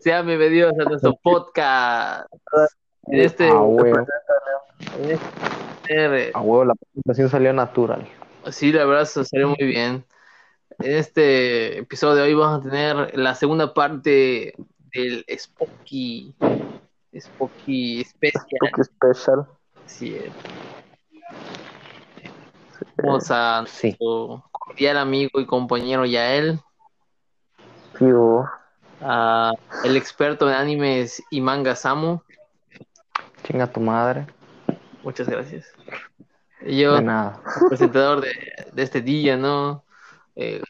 Sean bienvenidos a nuestro podcast. En este, A huevo, este- a huevo, la presentación salió natural. sí, la verdad salió muy bien. En este episodio de hoy vamos a tener la segunda parte del Spooky, Spooky Special. Poke Special. Así es. Vamos a Sí. nuestro cordial amigo y compañero Yael, Tío. A el experto en animes y manga Samu. Chinga tu madre. Muchas gracias. Yo, De nada. presentador de, de este día, ¿no? Eh,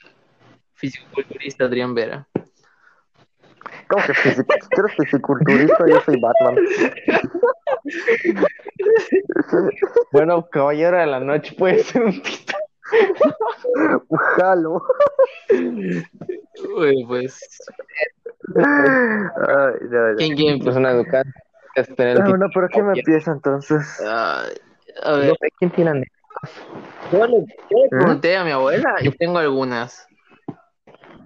físico-culturista Adrián Vera. ¿Cómo que físico? Tú eres fisiculturista, yo soy Batman. Bueno, caballero de la noche puede ser un pito. Jalo. Uy, pues, Ay, ya, ya. ¿quién, quién? Es una educada. Es tener el Ah, pito. bueno, pero ¿quién me empieza entonces? Ay, a No ver, sé quién tiene anécdotas. yo le, yo le pregunté a mi abuela y tengo algunas,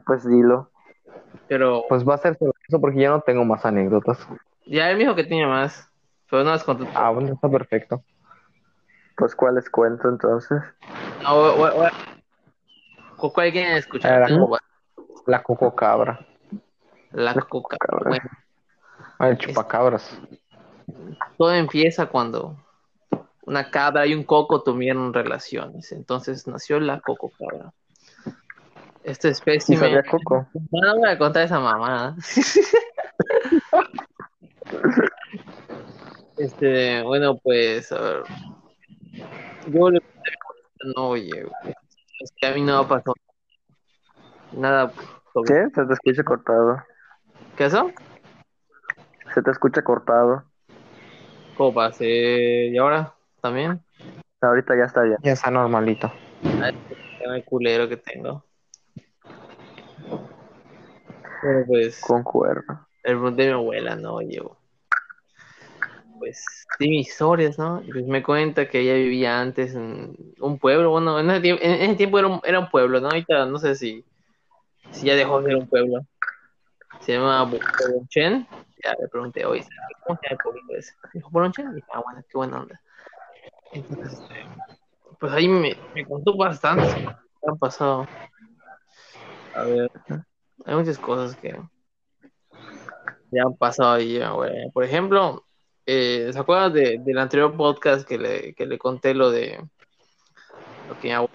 Pues dilo. pero Pues va a ser sobre eso porque yo no tengo más anécdotas. ya él me dijo que tenía más, pero no las contó. Ah, bueno, está perfecto. Pues cuáles cuento entonces. No, o- o- o- ¿cu- ¿Cuál quieren escuchar? Tengo La coco cabra. La coca. Bueno, Ah, El chupacabras. todo empieza cuando una cabra y un coco tuvieron relaciones. Entonces nació la coco cabra. Esta ¿Y especie Coco? No, no voy a contar esa mamada. Este, bueno, pues, a ver. Yo le no, oye, es que a mí no pasó nada. sobre- ¿Qué? Se te escucha cortado. ¿Qué eso? Se te escucha cortado. ¿Cómo pasé? ¿Y ahora? ¿También? Ahorita ya está bien. Ya está normalito. el culero que tengo. Bueno, pues, Concuerdo. le pregunté a mi abuela, ¿no? Oye, pues, di mis historias, ¿no? Y pues me cuenta que ella vivía antes en un pueblo, bueno, en ese tiempo, en ese tiempo era, un, era un pueblo, ¿no? Ahorita no sé si, si ya dejó de ser un pueblo. Se llama Bolonchen. Ya le pregunté, oye, ¿cómo se llama el pueblito ese? Dijo Bolonchen. Y dije, ah, bueno, qué buena onda. Entonces, este, pues ahí me, me contó bastante que han pasado. A ver, hay muchas cosas que ya han pasado ahí, güey. Por ejemplo, eh, ¿se acuerdan de, del anterior podcast que le, que le conté lo de lo que mi abuelo,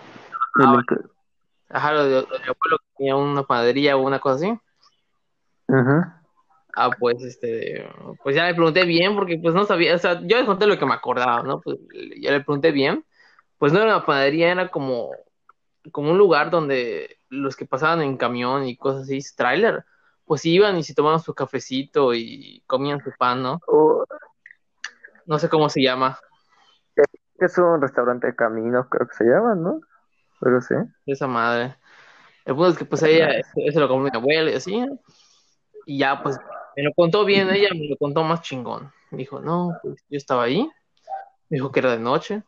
ajá, lo de, lo de mi abuelo que tenía una panadería o una cosa así? Ujú. Ah, pues este, pues ya le pregunté bien porque pues no sabía, o sea, yo le conté lo que me acordaba, ¿no? Pues ya le pregunté bien. Pues no era una panadería, era como, como un lugar donde los que pasaban en camión y cosas así, tráiler, pues iban y se tomaban su cafecito y comían su pan, ¿no? Oh, No sé cómo se llama. es un restaurante de camino, creo que se llama, ¿no? Pero sí. esa madre. El punto es que pues ella, eso lo compró mi abuela y así, ¿no? Y ya pues me lo contó bien, ella me lo contó más chingón. Me dijo, no, pues yo estaba ahí, me dijo que era de noche,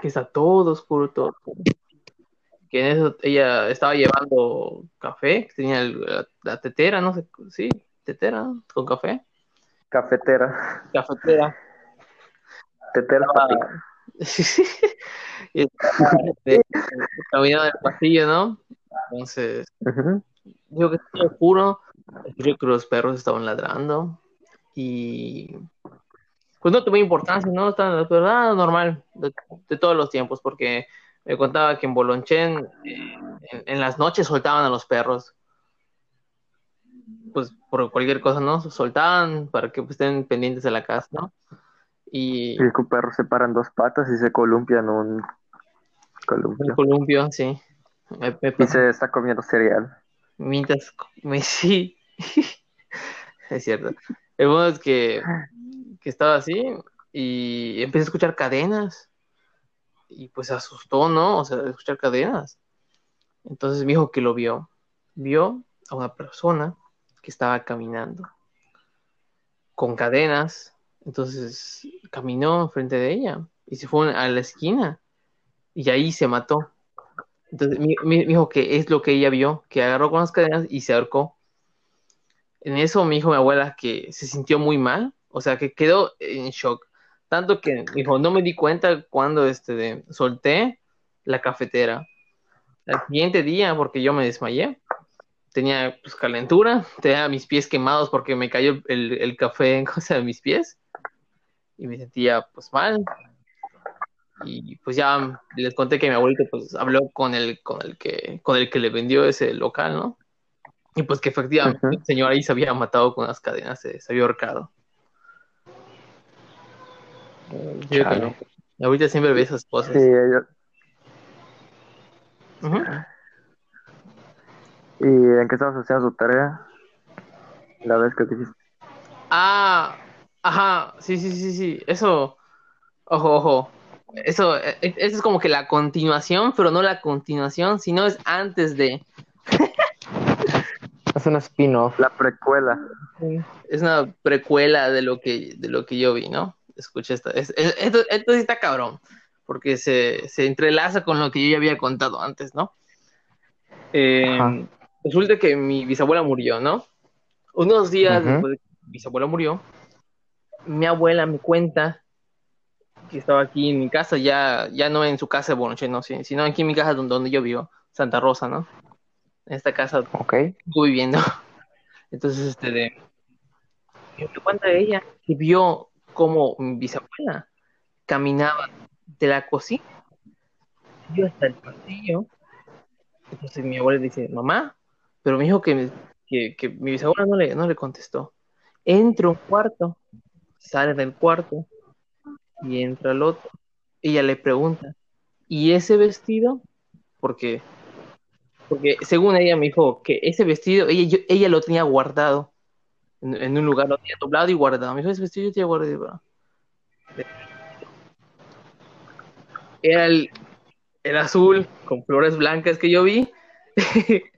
que está todo oscuro, todo oscuro. Que en eso ella estaba llevando café, que tenía el- la, la tetera, no sé, sí, tetera, con café, Cafetera. cafetera. Tetera Ah. y caminando en el pasillo, ¿no? Entonces, Ujú. Digo que estaba oscuro, escuché que los perros estaban ladrando y pues no tuve importancia, ¿no? Estaba pero nada normal de, de todos los tiempos, porque me contaba que en Bolonchen eh, en, en las noches soltaban a los perros, pues por cualquier cosa, ¿no? Soltaban para que pues, estén pendientes de la casa, ¿no? Y Y el perro se para en dos patas y se columpia en un un columpio. columpio, sí. Me, me Y se está comiendo cereal. Mientras me sí. es cierto. El modo es que, que estaba así y empecé a escuchar cadenas. Y pues se asustó, ¿no? O sea, de escuchar cadenas. Entonces me dijo que lo vio. Vio a una persona que estaba caminando con cadenas. Entonces caminó enfrente de ella y se fue a la esquina y ahí se mató. Entonces me, me- me dijo que es lo que ella vio, que agarró con las cadenas y se ahorcó. En eso me dijo mi abuela que se sintió muy mal, o sea, que quedó en shock. Tanto que dijo, no me di cuenta cuando este, de- solté la cafetera. Al siguiente día, porque yo me desmayé, tenía pues, calentura, tenía mis pies quemados porque me cayó el, el café en mis pies y me sentía pues mal. Y pues ya les conté que mi abuelito pues habló con el, con el que, con el que le vendió ese local, ¿no? Y pues que efectivamente el señor ahí se había matado con las cadenas, se, se había ahorcado. Eh, yo creo no. Y ahorita siempre ve esas cosas. Sí, ellos- Ujú. ¿Y en qué estabas haciendo tu tarea? La vez que dijiste. Ah, ajá, sí, sí, sí, sí, eso, ojo, ojo, eso, eh, eh, eso es como que la continuación, pero no la continuación, sino es antes de, Es un spin-off. La precuela. es una precuela de lo que, de lo que yo vi, ¿no? Escucha esta, es- es- esto, esto sí está cabrón, porque se, se entrelaza con lo que yo ya había contado antes, ¿no? Eh, resulta que mi bisabuela murió, ¿no? Unos días después de que mi bisabuela murió, mi abuela me cuenta que estaba aquí en mi casa, ya, ya no en su casa de Bonoche, no, sí, sino aquí en mi casa donde, donde yo vivo, Santa Rosa, ¿no? En esta casa Ok. estuve viviendo. Entonces, este, de, me cuenta ella que vio cómo mi bisabuela caminaba de la cocina, yo hasta el pasillo. Entonces mi abuela dice, mamá, pero me dijo que, que, que mi bisabuela no le, no le contestó. Entra un cuarto, sale del cuarto y entra al otro. Ella le pregunta, ¿y ese vestido? Porque, porque según ella me dijo que ese vestido, ella, ella lo tenía guardado en, un lugar, lo tenía doblado y guardado. Me dijo, ese vestido yo tenía guardado. Era el, el azul con flores blancas que yo vi.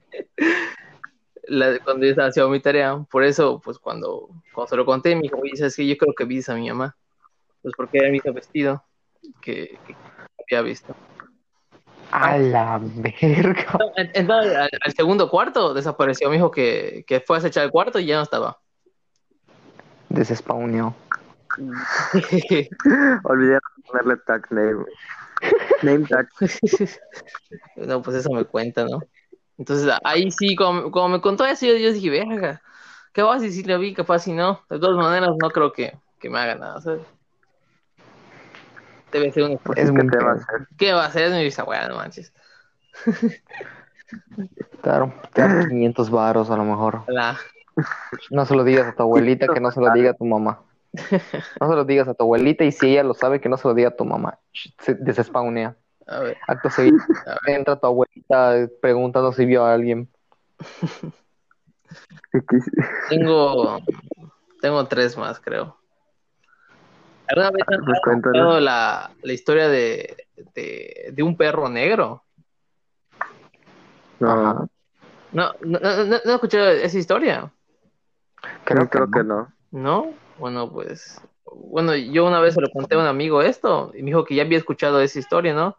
La cuando yo estaba haciendo mi tarea. Por eso, pues cuando, cuando se lo conté, me dijo, oye, ¿sabes qué? Yo creo que vi a mi mamá. Pues porque era el mismo vestido que había visto. A la verga. En- Entonces, al, al segundo cuarto desapareció. Me dijo que, que fue a acechar el cuarto y ya no estaba. Desespawneó. Olvidé ponerle tag name. Name tag. no, pues eso me cuenta, ¿no? Entonces ahí sí, como, como me contó eso, yo, yo dije, verga, ¿qué vas a decir? Le vi, capaz si no. De todas maneras, no creo que, que me haga nada, ¿sabes? Debe ser un... Pues Es muy te va a hacer. ¿Qué va a hacer? Es mi bisabuela, no manches. Te daron, te daron 500 varos a lo mejor. La... No se lo digas a tu abuelita, que no se lo diga a tu mamá. No se lo digas a tu abuelita y si ella lo sabe, que no se lo diga a tu mamá. Se desespawnea. A ver, Acto seguido, entra tu abuelita preguntando si vio a alguien. ¿Qué tengo... Tengo tres más, creo. ¿Alguna vez han Pues cuéntale. escuchado la, la historia de, de, de un perro negro? No. No, no, no, no, no he escuchado esa historia. Creo, creo, que, que no. no. ¿No? Bueno, pues, bueno, yo una vez se lo conté a un amigo esto y me dijo que ya había escuchado esa historia, ¿no?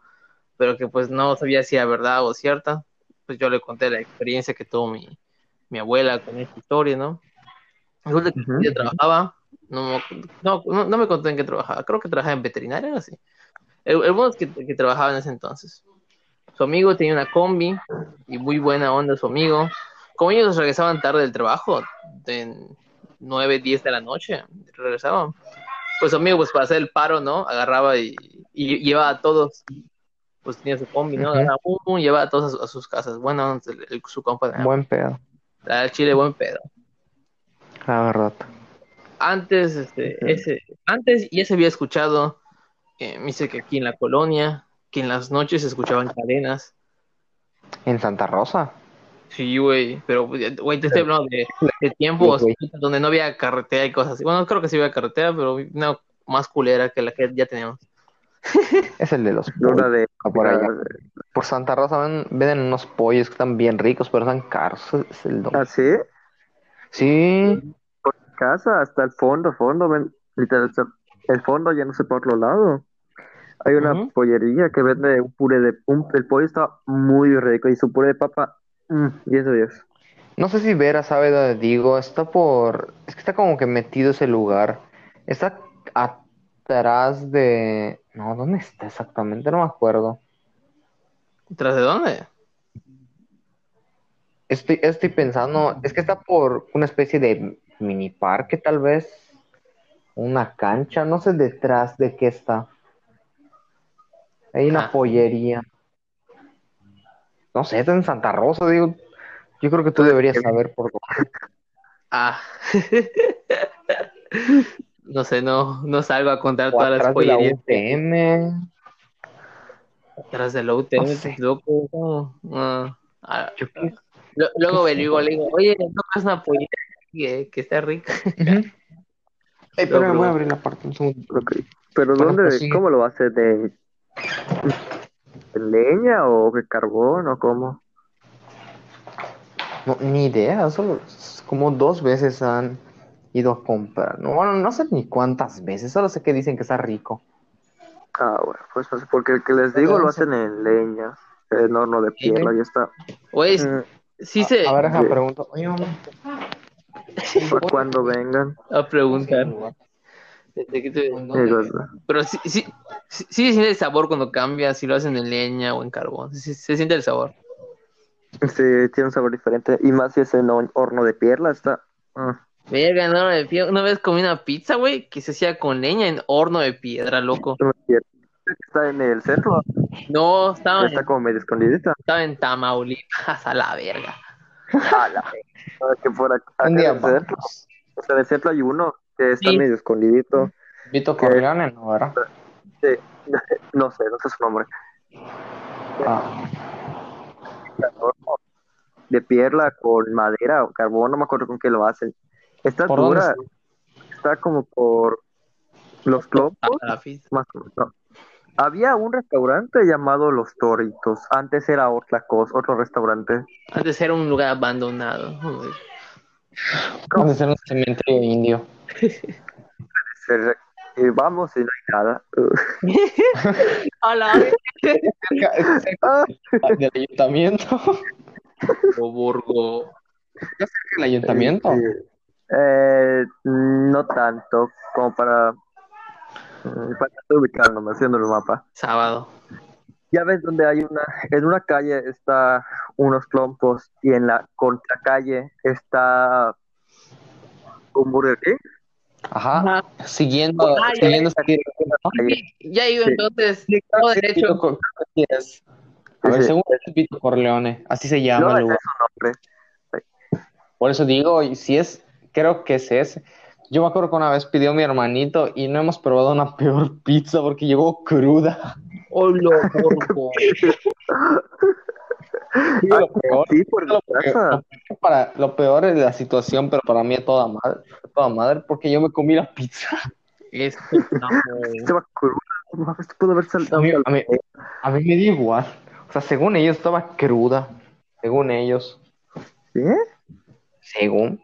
Pero que pues no sabía si era verdad o cierta. Pues yo le conté la experiencia que tuvo mi, mi abuela con esta historia, ¿no? Resulta que ella trabajaba, no, me- no, no, me contó en qué trabajaba, creo que trabajaba en veterinaria, algo así. El, el bueno es que, que trabajaba en ese entonces. Su amigo tenía una combi y muy buena onda su amigo. Como ellos regresaban tarde del trabajo, de 9, 10 de la noche, regresaban. Pues su amigo, pues para hacer el paro, ¿no? Agarraba y, y llevaba a todos. Pues tenía su combi, ¿no? Pum, pum, llevaba a todos a, a sus casas. Bueno, el- el- su compa, Buen pedo, la del Chile, buen pedo. la verdad. Antes, este, ese, antes ya se había escuchado, eh, me dice que aquí en la colonia, que en las noches se escuchaban cadenas. En Santa Rosa. Sí, güey, pero, güey, te estoy hablando de, de tiempos Sí, donde no había carretera y cosas así. Bueno, creo que sí había carretera, pero una más culera que la que ya teníamos. Es el de los pollos. de. por allá. Por Santa Rosa ven- venden unos pollos que están bien ricos, pero están caros. Es el. ¿Ah, sí? Sí, Casa, hasta el fondo, fondo, ven. Literal, el fondo ya no sé por otro lado. Hay una pollería que vende un puré de. Un, el pollo está muy rico y su puré de papa. Mm, 10 de 10. No sé si Vera sabe dónde digo. Está por. Es que está como que metido ese lugar. Está atrás de. No, ¿dónde está exactamente? No me acuerdo. ¿Tras de dónde? Estoy, estoy pensando. Es que está por una especie de mini parque, tal vez. Una cancha. No sé detrás de qué está. Hay una Ajá. pollería. No sé, está en Santa Rosa, digo. Yo creo que tú Pues, deberías que- saber por dónde. Ah. No sé, no, no salgo a contar O todas las de pollerías. UTM. Atrás del UTM, No sé. loco. no. Ah, ah, luego le digo, le digo, oye, ¿no es una pollita que, que está rica? Ey, pero Lo voy a abrir la parte un segundo. Pero Bueno, ¿dónde, pues sí. cómo lo hace? ¿De, de leña o de carbón o cómo? No, ni idea, solo como dos veces han ido a comprar. No, bueno, no sé ni cuántas veces, solo sé que dicen que está rico. Ah, bueno, pues no sé, porque el que les digo lo hacen en leña, en horno de Sí, piedra, ya está. Oye, Mm, sí se A ver, déjame Sí. pregunto. Oye, mamá. Cuando vengan. a preguntar. Desde que te- Digo, Pero sí, sí, sí, sí se siente el sabor cuando cambia, si lo hacen en leña o en carbón. Sí, se siente el sabor. Sí, tiene un sabor diferente. Y más si es en hor- horno de piedra, está. ah, Verga, no, de pie- una vez comí una pizza, güey, que se hacía con leña en horno de piedra, loco. Está en el centro, No, estaba está en, como medio escondidita. estaba en Tamaulipas, a la verga. A la vez. No, es que por acá, Un en día el centro, vamos. o sea, en el centro hay uno que está Sí. medio escondidito. Vito Corleone, ¿no? ¿verdad? Sí, no sé, no sé su nombre. Ah, de piedra con madera o carbón, no me acuerdo con qué lo hacen. Está ¿Por dónde dura, está como por los globos, A la pizza. más o menos. Había un restaurante llamado Los Toritos, antes era otra cosa, otro restaurante. Antes era un lugar abandonado. Joder. Vamos a hacer un cementerio indio. Y vamos y no hay nada. A la verga. Cerca, cerca Ah, del ayuntamiento. Burgo. Cerca del ayuntamiento. Eh, no tanto como para, para ubicándome, haciendo el mapa. Sábado. Ya ves donde hay una, en una calle está unos clompos y en la contracalle está un Burger King. Ajá. Ajá. Siguiendo, Ah, ya. siguiendo ¿no? Calle. Ya iba Sí. entonces. todo derecho. Es. A ver, Sí. según es Vito Corleone, así se llama No, el lugar. es su nombre. Por eso digo, y si es, creo que es ese. Yo me acuerdo que una vez pidió mi hermanito y no hemos probado una peor pizza porque llegó cruda. Hola, Burgo. Digo, lo peor, Sí, por lo, mi peor, casa. lo peor para, lo peor es la situación, pero para mí a toda madre, a toda madre, porque yo me comí la pizza. Es Estaba cruda. mames, pudo haber A saltado. mí, a mí- a mí me da igual. O sea, según ellos estaba cruda. Según ellos. ¿Sí? Según.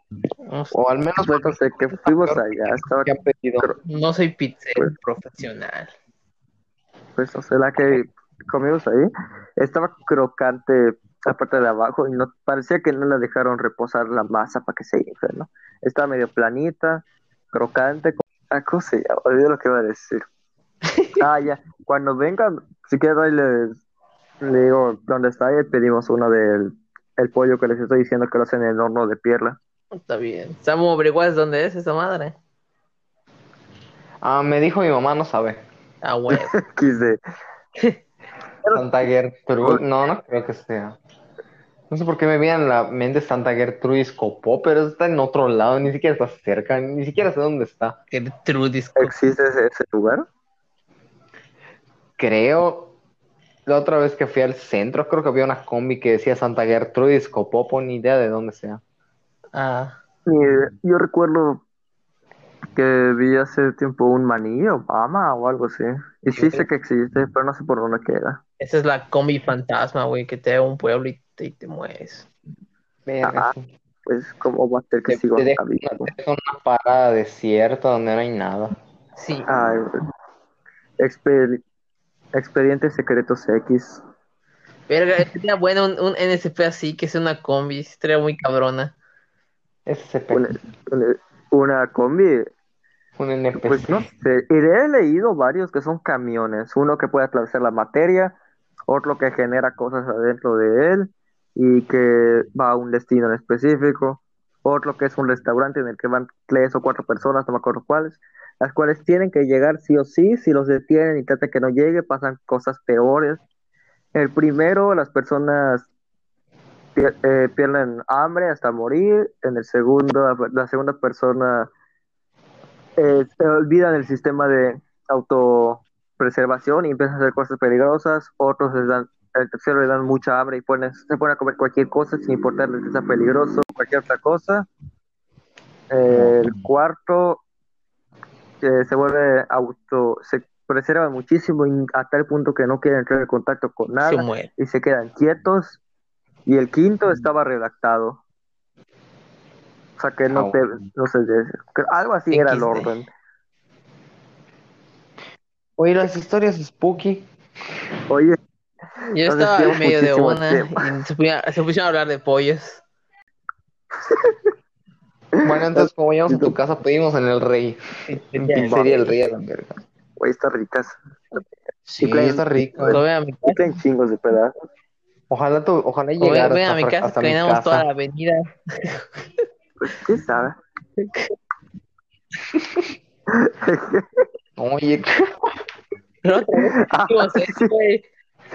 O al menos Pues no sé, que fuimos allá, estaba, que han pedido. No soy pizzero Pues- profesional. pues no sé, la que comimos ahí, estaba crocante la parte de abajo y no parecía que no la dejaron reposar la masa para que se infle, ¿no? Estaba medio planita, crocante, ah, ¿cómo se llama? Olvidé lo que iba a decir. Ah, ya, cuando vengan, si quieres ahí les, le digo dónde está y pedimos uno del el pollo que les estoy diciendo que lo hacen en el horno de piedra. Está bien. Samu, averiguas dónde es esa madre. Ah, me dijo mi mamá, no sabe. Ah, huevo. Quise. Santa Gertrude. No, no creo que sea. No sé por qué me viene en la mente Santa Gertrude Escopó, pero está en otro lado, ni siquiera está cerca, ni siquiera sé dónde está. Gertrudis. ¿Existe ese, ese lugar? Creo, la otra vez que fui al centro, creo que había una combi que decía Santa Gertrude Escopopo, ni idea de dónde sea. Ah, yo recuerdo que vi hace tiempo un maní Obama o algo así. Y sí sé que existe, pero no sé por dónde queda. esa es la combi fantasma, güey, que te da un pueblo y te, y te mueves. Verga, Ah, sí. Pues, ¿cómo va a ser que Te, sigo te deja una parada desierta donde no hay nada. Sí. Ay, exper- Expedientes Secretos X. Verga, sería bueno un, un NSP así, que sea una combi, estaría muy cabrona. SCP. Una, una- una combi, Un NPC. pues no sé. Y he leído varios que son camiones. Uno que puede atravesar la materia, otro que genera cosas adentro de él y que va a un destino en específico. Otro que es un restaurante en el que van tres o cuatro personas, no me acuerdo cuáles, las cuales tienen que llegar sí o sí. Si los detienen y tratan que no llegue, pasan cosas peores. El primero, las personas pier- eh, pierden hambre hasta morir. En el segundo, la, segunda persona eh, se olvidan el sistema de autopreservación y empiezan a hacer cosas peligrosas. Otros les dan, el tercero le dan mucha hambre y ponen, se ponen a comer cualquier cosa sin importarles que sea peligroso, cualquier otra cosa. Eh, el cuarto se vuelve auto, se preserva muchísimo y a tal punto que no quieren entrar en contacto con nada y se quedan quietos. Y el quinto estaba redactado. O sea que no Ah, te, no sé, algo así era el orden. Oye, las historias spooky. Oye, Yo estaba en medio de una y se pusieron, se pusieron a hablar de pollos. Bueno, entonces, como vayamos a tu casa, pedimos en el Rey. En pizzería el Rey a la verga. güey, está ricas. Sí, traen- está rico. Ven a mi casa, traen chingos de pedazos. Ojalá, tu, ojalá llegaras ven a mi hasta- casa, hasta mi caminamos toda la casa. avenida. Pues, ¿qué sabe? Oye, vez Ah, güey.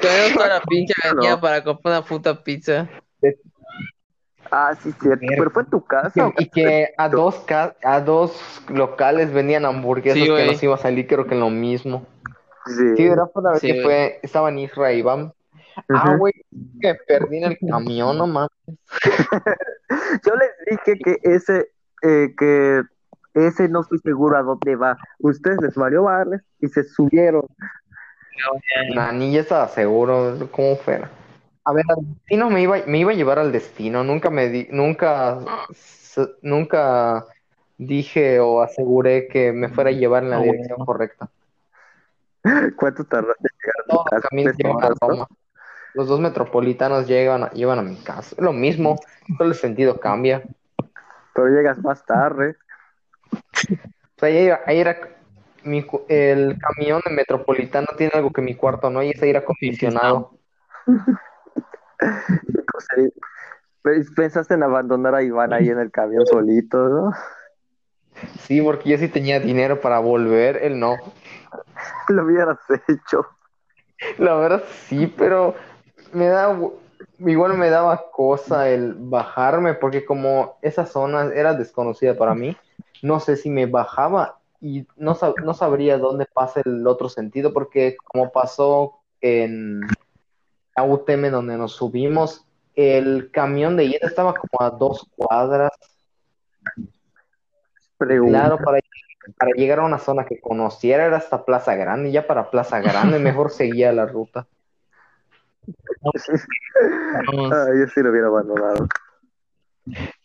Caminamos toda la pinche avenida No. para comprar una puta pizza. Ah, sí, cierto. Pero fue en tu casa. y que a dos, ca- a dos locales vendían hamburguesas Sí, que nos iba a salir, creo que lo mismo. Sí. Sí, era por la vez Sí, que güey. fue, estaban Isra y Iván. Ah, güey, que perdí en el camión, no mames. Yo les dije que ese, eh, que ese no estoy seguro a dónde va. Ustedes les valió darles y se subieron. Nah, ni ya estaba seguro, cómo fuera. A ver, al destino me iba, me iba a llevar al destino, nunca me di, nunca, nunca dije o aseguré que me fuera a llevar en la Ah, dirección bueno. correcta. ¿Cuánto tardaste en llegar a tu Todos caminos llevan a. Roma. Los dos metropolitanos llegan a, llevan a mi casa. Es lo mismo, solo el sentido cambia. Pero llegas más tarde. O sea, ahí, ahí era mi, el camión de metropolitano tiene algo que mi cuarto no, y es aire acondicionado. Pensaste en abandonar a Iván ahí en el camión solito, ¿no? Sí, porque yo sí tenía dinero para volver, él no. Lo hubieras hecho. La verdad sí, pero me da igual me daba cosa el bajarme porque como esa zona era desconocida para mí, no sé si me bajaba y no, sab- no sabría dónde pasa el otro sentido porque como pasó en la UTM donde nos subimos, el camión de ida estaba como a dos cuadras, Pregunta. claro, para, para llegar a una zona que conociera era hasta Plaza Grande, ya para Plaza Grande mejor seguía la ruta. Ah, yo sí lo hubiera abandonado.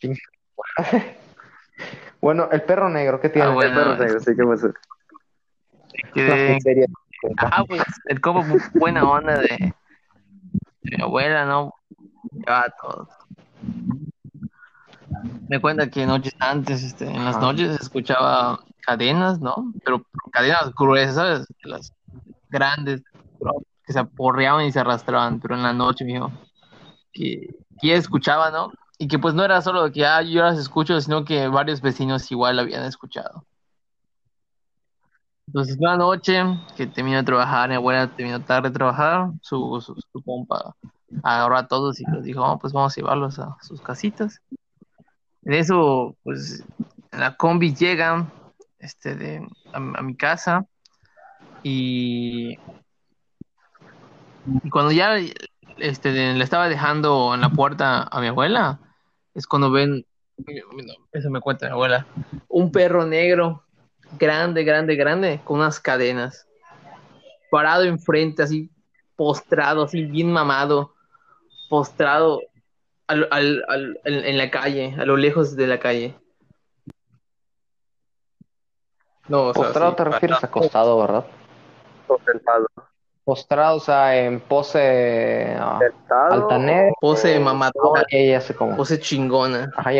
Bueno, el perro negro, ¿qué tiene? Ah, bueno. Perro negro, sí, ¿qué pasó? Que- pizzería. Ah, pues el combo bu- buena onda de mi abuela, ¿no? Llevaba a todos. Me cuenta que noches antes, este, en las noches escuchaba cadenas, ¿no? Pero cadenas gruesas, Las grandes, que se aporreaban y se arrastraban, pero en la noche, mijo, que, que escuchaba, ¿no? Y que pues no era solo que ah, yo las escucho, sino que varios vecinos igual la habían escuchado. Entonces, una noche que terminó de trabajar, mi abuela terminó tarde de trabajar, su, su, compa agarró a todos y les dijo, "Oh, pues vamos a llevarlos a sus casitas. En eso, pues, la combi llegan este, de, a, mi casa y, y cuando ya este, le estaba dejando en la puerta a mi abuela, es cuando ven, eso me cuenta mi abuela, un perro negro grande, grande, grande, con unas cadenas, parado enfrente, así, postrado, así, bien mamado, postrado al, al, al- en, en la calle, a lo lejos de la calle. No, o sea, Postrado sí, te refieres parado. acostado, ¿verdad? Sentado. postrado, o sea, en pose ah, altanera. Pose cómo. pose chingona. Ajá, ya.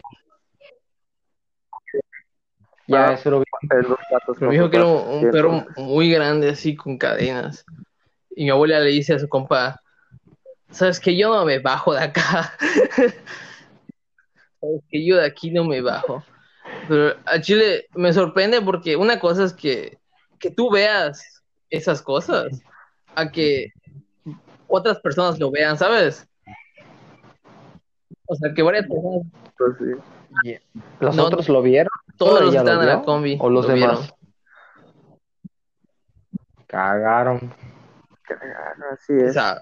Ya, eso lo vi. en los platos Me dijo que era un, perro muy grande, así con cadenas. Y mi abuela le dice a su compa, ¿sabes que Yo no me bajo de acá. ¿Sabes que Yo de aquí no me bajo. Pero a Chile me sorprende porque una cosa es que, que tú veas esas cosas, a que otras personas lo vean, ¿sabes? O sea, que varias personas, Pues sí. ¿Los No, otros lo vieron? Todos ¿Solo los que estaban en la combi, ¿O los lo demás? vieron. Cagaron. Así O es. sea,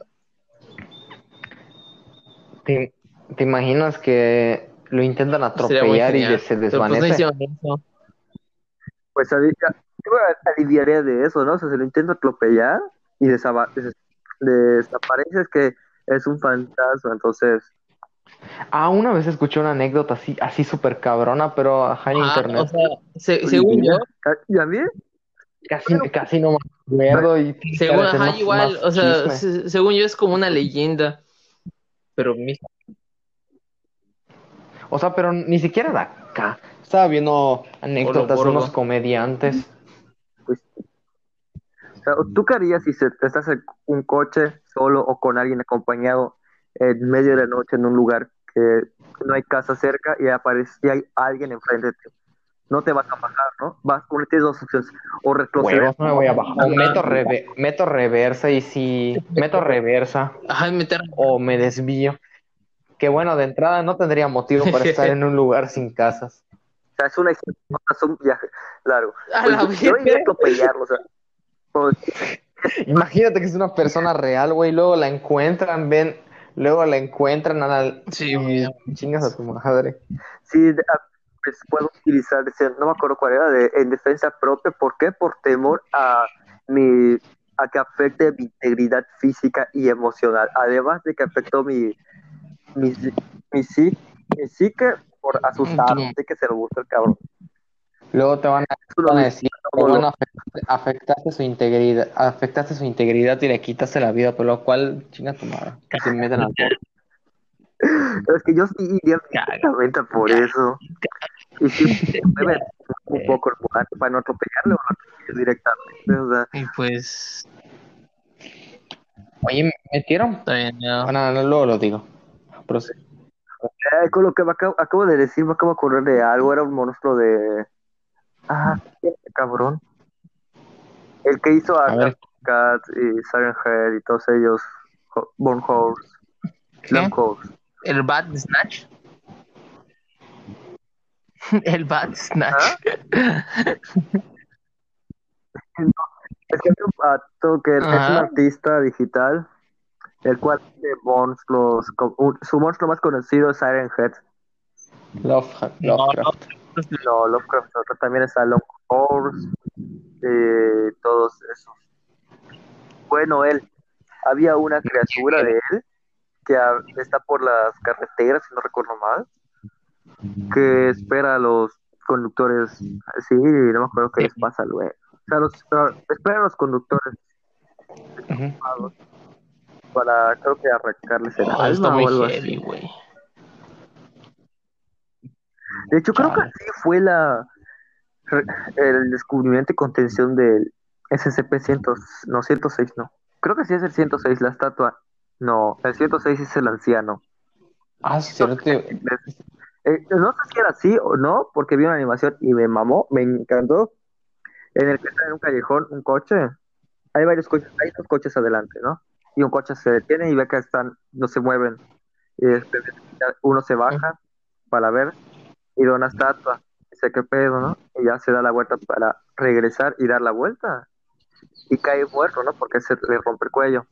¿Te, te imaginas que lo intentan atropellar y se pues no desvanece? Pues ali- yo me aliviaría de eso, ¿no? O sea, se lo intento atropellar y des- desaparece, es que es un fantasma, entonces... Ah, una vez escuché una anécdota así, así súper cabrona, pero ajá en Ah, internet. o sea, se- según yo, ¿Y a mí? Casi, casi no me acuerdo y según, ajá, más- igual, más o sea, se- según yo es como una leyenda, pero mi- O sea, pero ni siquiera de acá. Estaba viendo anécdotas de unos comediantes. Pues, o sea, ¿tú qué harías si se, estás en un coche solo o con alguien acompañado en medio de la noche en un lugar que no hay casa cerca y aparece y hay alguien enfrente de ti? No te vas a bajar, ¿no? Vas, tienes dos opciones. O retroceder. Huevos, no me voy a bajar. O meto, reve- meto reversa y si meto reversa ajá, meter o me desvío. Que bueno, de entrada no tendría motivo para estar en un lugar sin casas. O sea, es una no es un viaje largo. a Pues la yo, yo iría a verga. atropellarlo, o sea. pues, Imagínate que es una persona real, güey, luego la encuentran, ven, luego la encuentran a Sí, y chingas a tu madre. sí, pues puedo utilizar, no me acuerdo cuál era, de, en defensa propia. ¿Por qué? Por temor a mi a que afecte mi integridad física y emocional. Además de que afectó mi mi, mi, psi- mi psique por asustarme, de que se lo gusta el cabrón. Luego te van a, van a de- decir, bueno, afectaste, su integridad, afectaste su integridad y le quitaste la vida, por lo cual chinga tu madre. Que te meten al. Es que yo sí iría directamente por eso. Y sí, se mueve un poco el volante para no atropellarle o no atropellar directamente. O sea, Y pues, Oye, ¿me metieron? está bien, ya. Bueno, no, luego lo digo. Pero sí. eh, con lo que me acabo, acabo de decir, me acabo de acordar de algo. Era un monstruo de. Ah, qué cabrón. El que hizo a. Cat y Siren Head y todos ellos. Bone Horse. Lamb Horse. ¿El Bat Snatch? El Bat Snatch. Es que hay un vato que es un Ajá. artista digital, el cual hace monstruos. su monstruo más conocido es Siren Head. Love, No, Lovecraft. No, Lovecraft otro también está Long Horse y todos esos. Bueno, él, había una criatura de él que a- está por las carreteras, si no recuerdo mal, que espera a los conductores. Sí, no me acuerdo qué les pasa luego. O sea, los, espera a los conductores para, creo que arrancarles el Oh, está alma muy o algo heavy, así. güey. De hecho, creo que así fue la el descubrimiento y contención del SCP-100, no, 106 no. Creo que sí es el 106, la estatua. No, el 106 es el anciano. Ah, sí, cierto. Eh, no sé si era así o no, porque vi una animación y me mamó, me encantó. En el que está en un callejón, un coche. Hay varios coches, hay dos coches adelante, ¿no? Y un coche se detiene y ve que están, no se mueven. Y uno se baja para ver y ve una estatua. Dice, ¿qué pedo, no? Y ya se da la vuelta para regresar y dar la vuelta. Y cae muerto, ¿no? Porque se le rompe el cuello.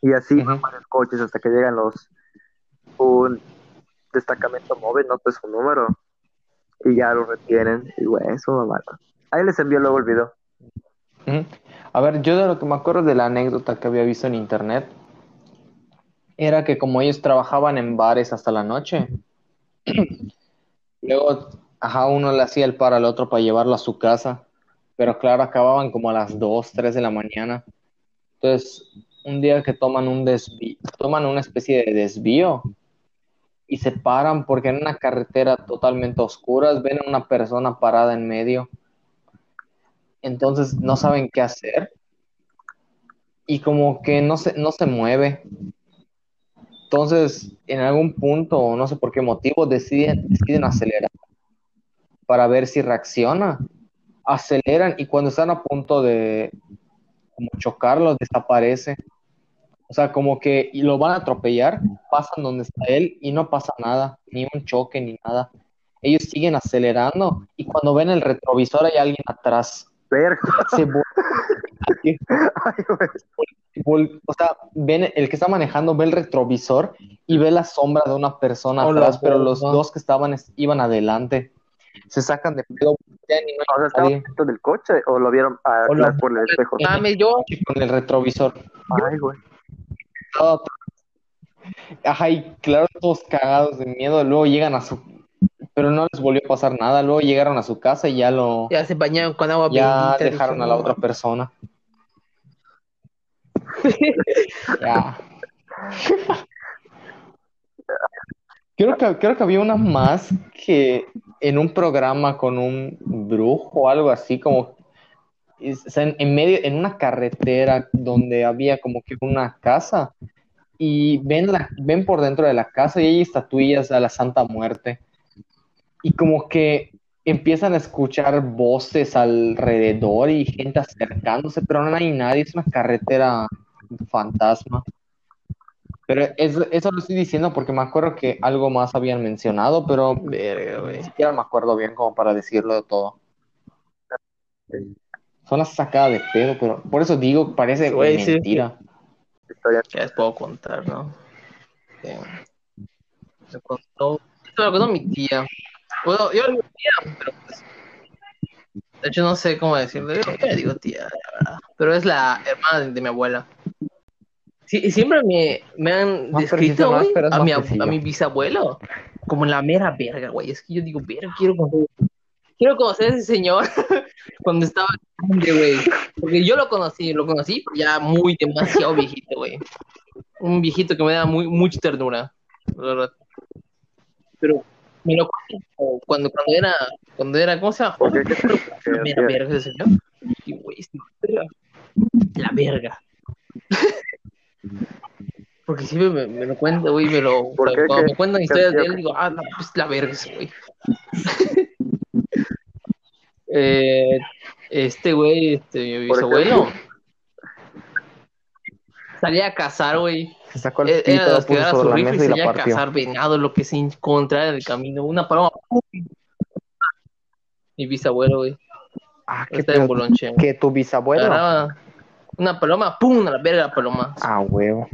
Y así Ujú. varios coches hasta que llegan los. Un destacamento móvil, no sé su número. Y ya lo retienen. Y güey, eso mamá. Ahí les envío luego el video. A ver, yo de lo que me acuerdo de la anécdota que había visto en internet era que como ellos trabajaban en bares hasta la noche, luego, ajá, uno le hacía el par al otro para llevarlo a su casa, pero claro, acababan como a las 2, 3 de la mañana. Entonces, un día que toman un desvío, toman una especie de desvío y se paran porque en una carretera totalmente oscura ven a una persona parada en medio. Entonces no saben qué hacer y como que no se, no se mueve. Entonces, en algún punto, no sé por qué motivo, deciden, deciden acelerar para ver si reacciona. Aceleran y cuando están a punto de como chocarlo, desaparece. O sea, como que y lo van a atropellar, pasan donde está él y no pasa nada, ni un choque ni nada. Ellos siguen acelerando y cuando ven el retrovisor hay alguien atrás. Verga. Se vuelve- Ay, o sea, ven el que está manejando ve el retrovisor y ve la sombra de una persona Hola, atrás, pero los dos que estaban es- iban adelante. Se sacan de pedo voltean y no O sea, hay ¿estaba nadie dentro del coche o lo vieron a por el espejo? Mames, yo. con el retrovisor. Ay, güey. Todo atrás. Ajá, y claro, todos cagados de miedo, luego llegan a su... Pero no les volvió a pasar nada, luego llegaron a su casa y ya lo... Ya se bañaron con agua Ya dejaron a la otra persona. Ya. Creo que, creo que había una más que en un programa con un brujo o algo así, como o en, en medio, en una carretera donde había como que una casa y ven, la, ven por dentro de la casa y hay estatuillas a la Santa Muerte. Y como que empiezan a escuchar voces alrededor y gente acercándose, pero no hay nadie, es una carretera fantasma. Pero es- eso lo estoy diciendo porque me acuerdo que algo más habían mencionado, pero ni siquiera me acuerdo bien como para decirlo de todo. Son las sacadas de pedo, pero por eso digo, parece Güey, sí, mentira. Historia. Ya les puedo contar, ¿no? Eh, me contó, esto me lo contó mi tía. Bueno, yo le digo tía, pero pues. De hecho, no sé cómo decirlo. Yo, le digo tía, la verdad. Pero es la hermana de, de mi abuela. Sí, y siempre me, me han Más descrito, no a mi, a mi bisabuelo como la mera verga, güey. Es que yo digo, verga, quiero conocer, quiero conocer a ese señor cuando estaba grande, güey. Porque yo lo conocí, lo conocí ya muy demasiado viejito, güey. Un viejito que me da muy, mucha ternura, la verdad. Pero me lo cuento cuando, cuando era, cuando era, ¿cómo se llama? ¿Por qué? ¿Qué te- La verga ese señor. Y, güey. La verga. Porque siempre me, me lo cuenta, güey, me lo. Cuando ¿Qué- me cuentan historias de él, digo, ah, no, pues la verga ese güey. eh, este güey, este, mi bisabuelo. Salía a cazar, güey. Se sacó el Era pito, lo que puso sobre la rifle y mesa y la partió. cazar venado, lo que se encontrara en el camino. Una paloma. Mi bisabuelo, güey. Ah, qué Está en. Bolonche. Que tu bisabuelo. Agarraba una paloma, ¡pum! A la verga la paloma. Ah, huevo.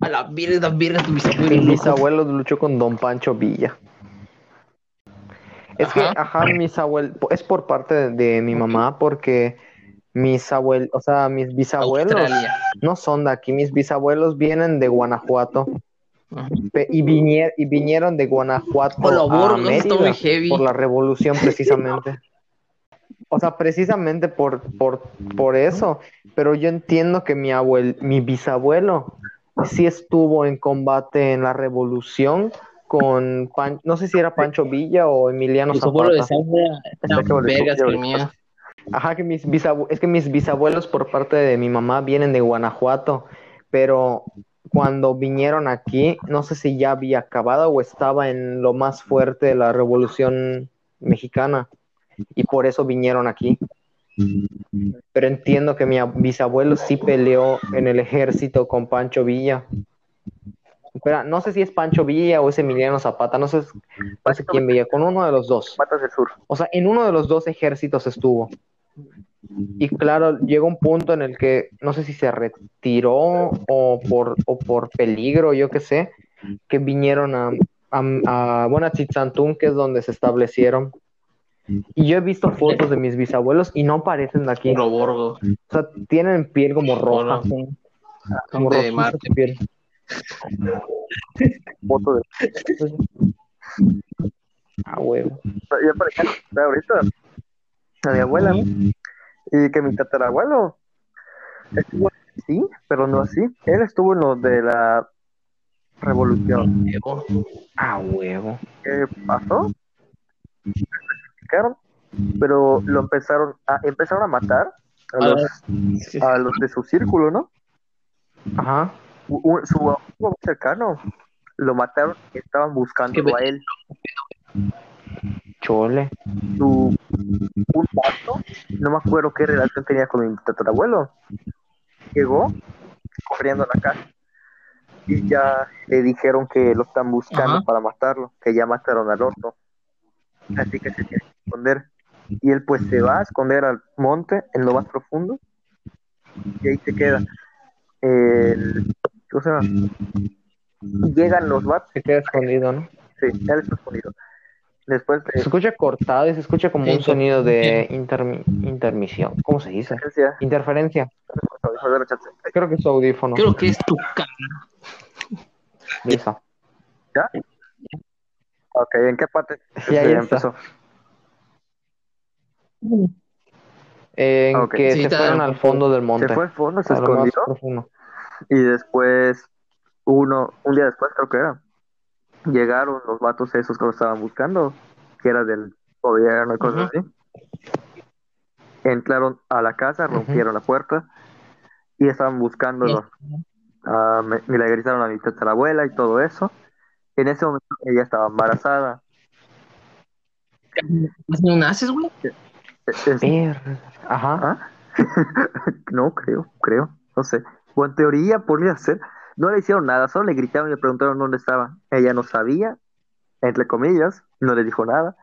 A la verga, verga, tu bisabuelo. Mi bisabuelo luchó con Don Pancho Villa. Es que, Ajá. ajá, mis abuelos, es por parte de, de mi mamá, porque mis abuelos, o sea, mis bisabuelos Australia. no son de aquí, mis bisabuelos vienen de Guanajuato y, vinier- y vinieron de Guanajuato a Mérida heavy. por la revolución precisamente. O sea, precisamente por, por, por eso. Pero yo entiendo que mi abuel, mi bisabuelo sí estuvo en combate en la revolución con Pan- no sé si era Pancho Villa o Emiliano de Zapata. sangre Ya que volvió, vergas ya que el volvió. mío. Ajá, que mis bisabuelos, es que mis bisabuelos por parte de mi mamá vienen de Guanajuato, pero cuando vinieron aquí, no sé si ya había acabado o estaba en lo más fuerte de la revolución mexicana y por eso vinieron aquí. Pero entiendo que mi ab- bisabuelo sí peleó en el ejército con Pancho Villa. Espera, no sé si es Pancho Villa o es Emiliano Zapata, no sé, no sé quién veía, con uno de los dos. Patas del Sur. O sea, en uno de los dos ejércitos estuvo. Y claro, llegó un punto en el que no sé si se retiró o por, o por peligro, yo qué sé, que vinieron a, a, a, bueno, a Chitzantún, que es donde se establecieron. Y yo he visto fotos de mis bisabuelos y no parecen de aquí. Puro. O sea, tienen piel como roja, como de Marte. piel. Foto de. Ah, huevo. Yo, por ejemplo, ahorita a mi abuela y que mi tatarabuelo estuvo sí, pero no así. Él estuvo en lo de la revolución. Huevo. Ah, huevo. ¿Qué pasó? Pero lo empezaron a, empezaron a matar a Ah, los, a los de su círculo, ¿no? Ajá. U- su amigo cercano lo mataron y estaban buscándolo a él. Chole. Su, un vato, no me acuerdo qué relación tenía con mi tatarabuelo, llegó corriendo a la casa y ya le dijeron que lo están buscando Ajá. para matarlo, que ya mataron al otro. Así que se tiene que esconder. Y él pues se va a esconder al monte en lo más profundo y ahí se queda. El, ¿cómo se llama? Llegan los vatos, Se queda escondido, ¿no? sí, ya él está escondido. Después Se escucha cortado y se escucha como un sonido de intermi- intermisión. ¿Cómo se dice? Interferencia. Creo que es su audífono. Creo que es tu cara. Listo. Ok, ¿en qué parte Sí, ahí está. empezó? En que Sí, se está- fueron al fondo del monte. Se fue al fondo, se escondió y después uno, un día después creo que era, llegaron los vatos esos que lo estaban buscando, que era del gobierno y cosas así. Entraron a la casa, rompieron la puerta y estaban buscándolo. Ah, me, me le gritaron a mi tatarabuela y todo eso. En ese momento ella estaba embarazada. ¿No naces, güey? Es- es- Ver- Ajá. ¿Ah? no, creo, creo, no sé. O en teoría podría ser. No le hicieron nada, solo le gritaron y le preguntaron dónde estaba. Ella no sabía, entre comillas, no le dijo nada.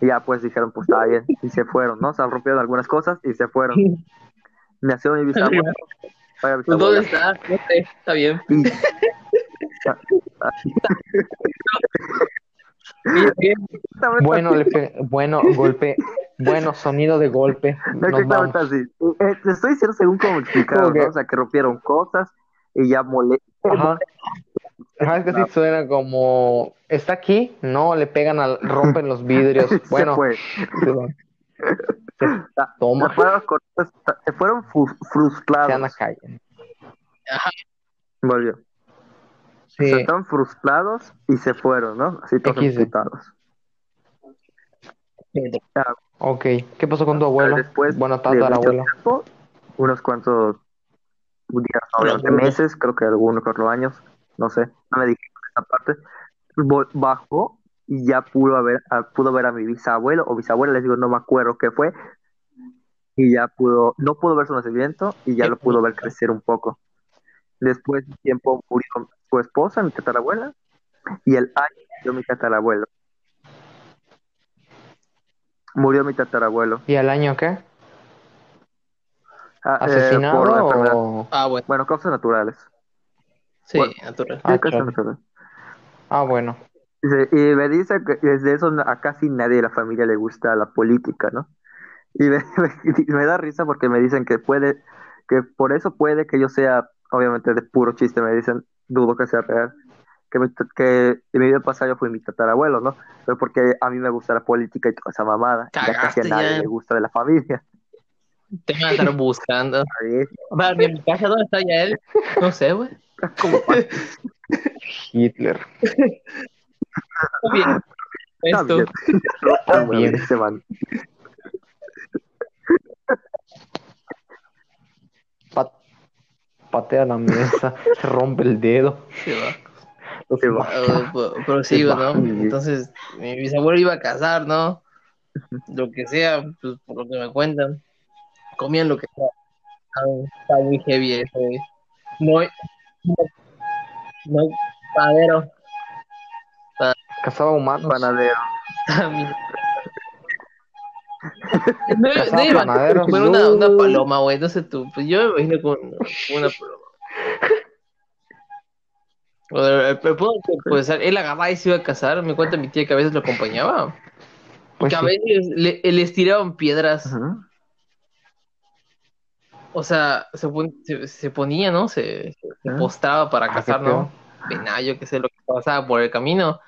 Y ya pues dijeron, pues está bien, y se fueron, ¿no? Se rompieron algunas cosas y se fueron. Nació mi bisabuelo. Vaya Pues, ¿Dónde bisabuela. está? No sé, está bien. Y- Bueno, así. le pe- bueno, golpe. Bueno, sonido de golpe. No, exactamente así. Eh, te estoy diciendo según como explicaron. ¿no? O sea, que rompieron cosas y ya mole Ajá. Ajá, es que sí suena como. ¿Está aquí? No, le pegan al. rompen los vidrios. Bueno, se fue. se van. Ah, Toma. Se fueron, cortos, se fueron frustrados. se anda callen. Volvió. Sí. Se estaban frustrados y se fueron, ¿no? Así todos. Ah, Ok. ¿Qué pasó con tu abuelo? Después bueno, de tiempo, unos cuantos Bueno, meses, creo que algunos cuatro años, no sé, no me dijeron esa parte. Bajó y ya pudo ver, a, pudo ver a mi bisabuelo o bisabuela, les digo, no me acuerdo qué fue. Y ya pudo, no pudo ver su nacimiento y ya lo pudo ver crecer un poco. Después de tiempo murió su esposa, mi tatarabuela, y el año murió mi tatarabuelo. Murió mi tatarabuelo. ¿Y al año qué? Ah, eh, ¿Asesinado por la enfermedad. o.? Ah, bueno. Bueno, causas naturales. Sí, Bueno. natural. Ah, causas naturales. Ah, bueno. Dice- y me dice que desde eso a casi nadie de la familia le gusta la política, ¿no? Y me, me- me da risa porque me dicen que puede, que por eso puede que yo sea, obviamente de puro chiste, me dicen, dudo que sea real, que, mi, que en mi vida pasada yo fui mi tatarabuelo, ¿no? Pero porque a mí me gusta la política y toda esa mamada, y a casi a Cagaste nadie ya. le gusta de la familia. Te van a estar buscando. Va, en mi casa, ¿dónde está ya él? No sé, güey. como Hitler. Está bien. Está Esto. bien. Está bien. Se van. Pa- patea la mesa. se rompe el dedo. Se va. Se va. Ah, pro- prosigo, Se va. ¿no? Entonces, mi bisabuelo iba a casar, ¿no? Lo que sea, pues por lo que me cuentan. Comían lo que sea. Ah, Está muy heavy eso, güey. No, no, no, padero. Cazaba humanos. Panadero. No, iba a comer una, una paloma, güey, no sé tú. Pues yo me imagino con una paloma. O de- el- el punto es que, pues, él agarraba y se iba a casar. Me cuenta mi tía que a veces lo acompañaba. Pues que a sí. veces le, les tiraban piedras. O sea, se, pon- se, se ponía, ¿no? Se, se Ah. postraba para Ah, cazar, ¿no? Venado, yo qué sé, lo que pasaba por el camino.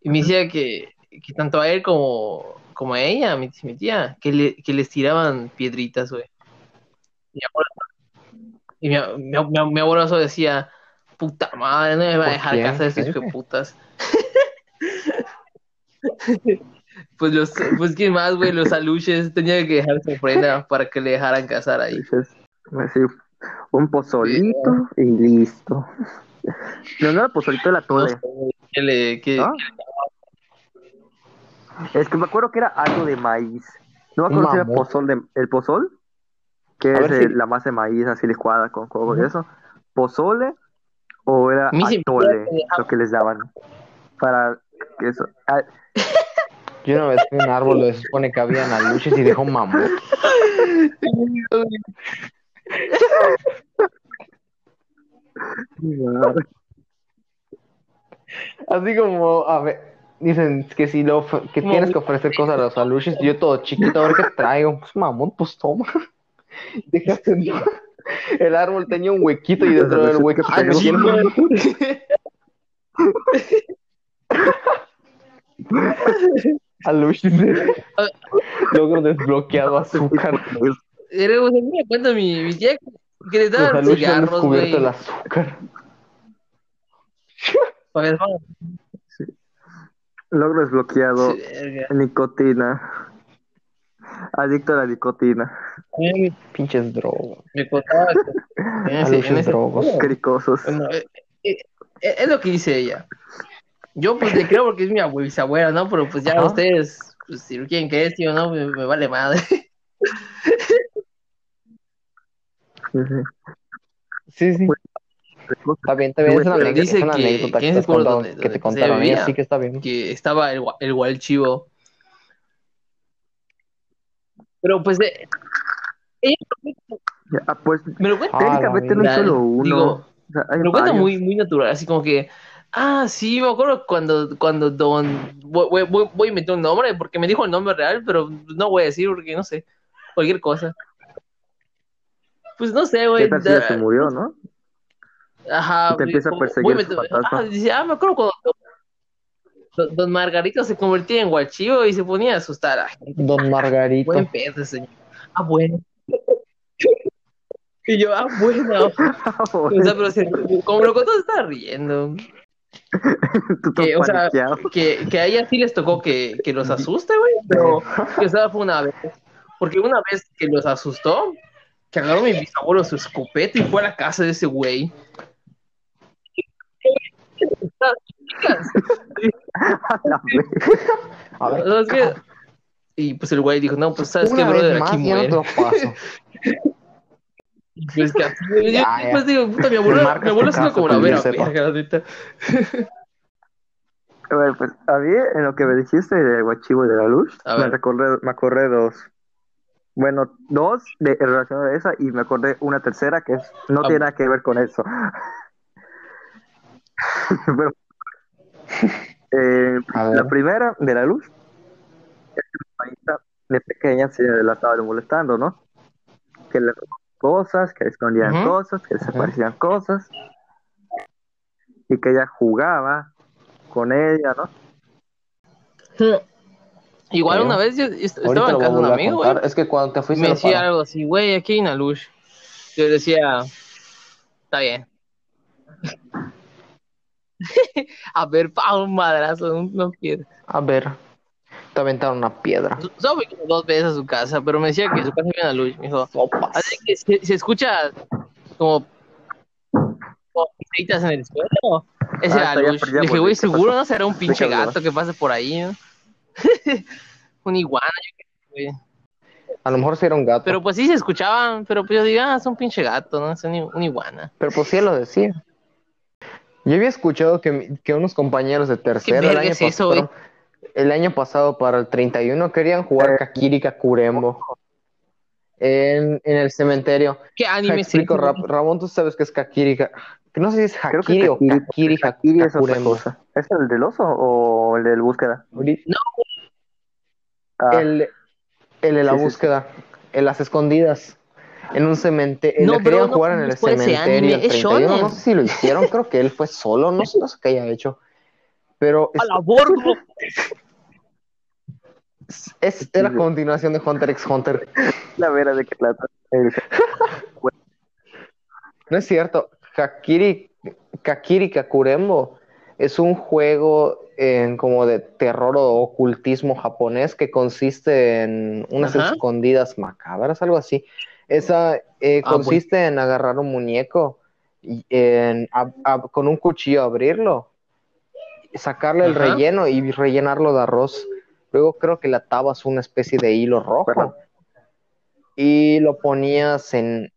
Y me decía que, que tanto a él como, como a ella, mi, mi tía, que, le, que les tiraban piedritas, güey. Y mi, mi, mi, abuelo decía, puta madre, no me va a ¿Por dejar hijos de putas. Pues los, pues quién más, güey, los aluches tenían que dejar su ofrenda para que le dejaran casar ahí. Dices, así, un pozolito y listo. No, no era pozolito, era No tole. que le, que, ¿no? Es que me acuerdo que era algo de maíz. No me acuerdo si era pozol de, el pozol, que A es si- la masa de maíz así licuada con coco y eso. Pozole o era atole lo que les daban para que eso. Yo una vez un árbol donde se supone que habían aluches y dejó un mamut. Así como, a ver, dicen que si lo que tienes que ofrecer cosas a los aluches, yo todo chiquito, a ver qué traigo. Pues mamut, pues toma. Dejaste El árbol tenía un huequito y dentro del hueco Ah, tenía sí, un aluches. Logro desbloqueado azúcar. Era, o sea, me cuenta mi, mi tía que le Los daban han cigarros, descubierto güey. el azúcar. Para ver, Logro desbloqueado. sí. Nicotina. Adicto a la nicotina. Pinches drogas. me contaba que en ese, en Aluches ese- drogos. Cricosos. Bueno, eh, eh, eh, es lo que dice ella. Yo pues le creo porque es mi abue- bisabuela, ¿no? Pero pues ya Ajá. ustedes, pues si quieren que es, tío, ¿no? Me, me vale madre. Sí, sí. Sí, sí. Está bien, está bien. Es una anécdota, dice es una que- anécdota que te contado- donde- que donde te contaron. Y así que está bien. que estaba el, el gual chivo. Pero pues eh, ella Ah, pues me lo cuenta, Ah, técnicamente no verdad. solo uno. Digo, O sea, me lo cuenta varios. muy, muy natural, así como que, ah, sí, me acuerdo cuando, cuando Don, voy, voy, voy- voy a inventar un nombre porque me dijo el nombre real, pero no voy a decir porque no sé, cualquier cosa. Pues no sé, güey. ¿Qué tal si se murió, no? Ajá. Y te empieza a como- perseguir a ah, dice, ah, me acuerdo cuando Don, Don Margarito se convertía en guachivo y se ponía a asustar a la gente. Don Margarito. Buen pedo, señor. Ah, bueno. Y yo, ah, bueno. O sea, pero se- como lo contó, se estaba riendo. Que, o sea. Que, que a ella sí les tocó que, que los asuste, güey. Pero que esa fue una vez. Porque una vez que los asustó, que agarró mi bisabuelo su escopeta y fue a la casa de ese güey. A ver, ¿Sabes qué? Y pues el güey dijo, no, pues sabes qué, brother, aquí muere. te lo paso. Y pues que así, yo, Ya, ya. pues digo, puta, mi mi es como la vera, verga, neta. A ver, pues a mí, en lo que me dijiste de Guachivo y de la luz, A me recordé, me acordé dos. Bueno, dos de en relación a esa y me acordé una tercera que es, no A tiene nada que ver con eso. Pero, eh, la primera de la luz, es que mi de pequeña se la estaba molestando, ¿no? Que le robaban cosas, que escondían cosas, que desaparecían cosas y que ella jugaba con ella, ¿no? Igual una vez yo estaba en casa de un amigo, güey. Es que cuando te fuiste Me decía algo así, güey, aquí hay una luz. Yo decía, está bien. A ver, pa, un madrazo, no quiero. A ver, te aventaron una piedra. Solo fui como dos veces a su casa, pero me decía que su casa había una luz. Me dijo, Sopas. así que se, se escucha como, como en el suelo. Esa Ah, era la ya Le dije, güey, ¿qué seguro no será un pinche qué gato que pase por ahí, ¿no? un iguana, yo qué sé, güey. A lo mejor sí era un gato. Pero pues sí se escuchaban, pero pues yo digo, ah, es un pinche gato, ¿no? Es un, un iguana. Pero pues sí lo decía. Yo había escuchado que, que unos compañeros de tercero el verga año, es eso, el año pasado para el 31 querían jugar Eh. Kakiri Kakurembo en, en el cementerio. ¿Qué anime es explico? Ra- Ramón, tú sabes que es Kakiri. Ka- no sé si es Hakiri o Kakiri, Kakiri Kakiri es otra Kakurembo. cosa. ¿Es el del oso o el del búsqueda? Ahorita- Ah, El, el de la Sí, sí, sí. búsqueda, en las escondidas. En un cementerio. No, No, querían no jugar en el cementerio. el es 31, shonen. no sé si lo hicieron, creo que él fue solo, no sé, no sé qué haya hecho. Pero es- A la bordo. es, era continuación de Hunter x Hunter. la vera de qué trata. El- No es cierto. Kakiri, Kakiri Kakurembo es un juego en como de terror o ocultismo japonés que consiste en unas Ajá. escondidas macabras, algo así. Esa eh, Ah, consiste en agarrar un muñeco y en, con un cuchillo abrirlo, sacarle el relleno y rellenarlo de arroz. Luego creo que le atabas una especie de hilo rojo y lo ponías en,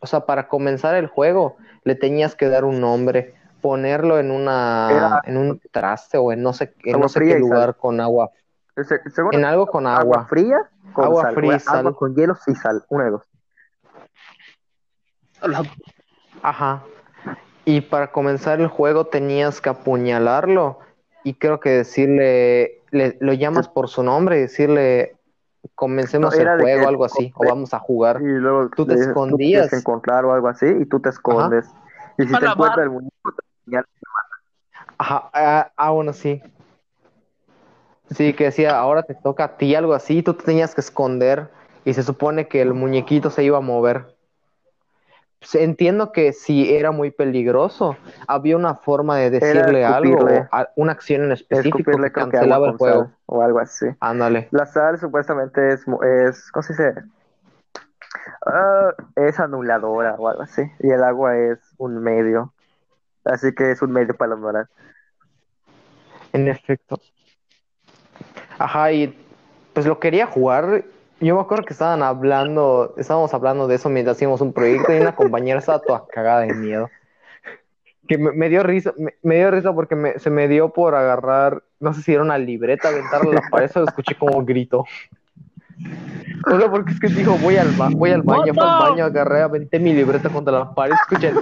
o sea, para comenzar el juego le tenías que dar un nombre, ponerlo en una, Era- en un traste o en no sé, en no sé qué sal. lugar con agua, Se- según en algo con agua agua. fría con Agua sal, fría agua sal. con hielos y sal, una de dos. Ajá. Y para comenzar el juego tenías que apuñalarlo y creo que decirle, le- lo llamas por su nombre y decirle, comencemos No, el juego, que- algo así, o vamos a jugar. Y luego Tú te escondías. encontrar o algo así y tú te escondes. Y si te encuentra el muñeco, te. Ajá, ah, ah, bueno, sí. Sí, que decía, ahora te toca a ti algo así, tú te tenías que esconder y se supone que el muñequito se iba a mover. Entiendo que si era muy peligroso, había una forma de decirle algo, a- una acción en específico que cancelaba el juego. sal o algo así. Ándale. La sal supuestamente es, es ¿cómo se dice? Ah, es anuladora o algo así. Y el agua es un medio. Así que es un medio para la moral. En efecto. Ajá, y pues lo quería jugar. Yo me acuerdo que estaban hablando, estábamos hablando de eso mientras hacíamos un proyecto y una compañera estaba toda cagada de miedo. Que me, me dio risa, me, me dio risa porque me- se me dio por agarrar, no sé si era una libreta, aventarla a la pared, solo escuché como grito. Solo porque es que dijo, voy al, ba- voy al baño, fue al baño, agarré, aventé mi libreta contra la pared, escuché el,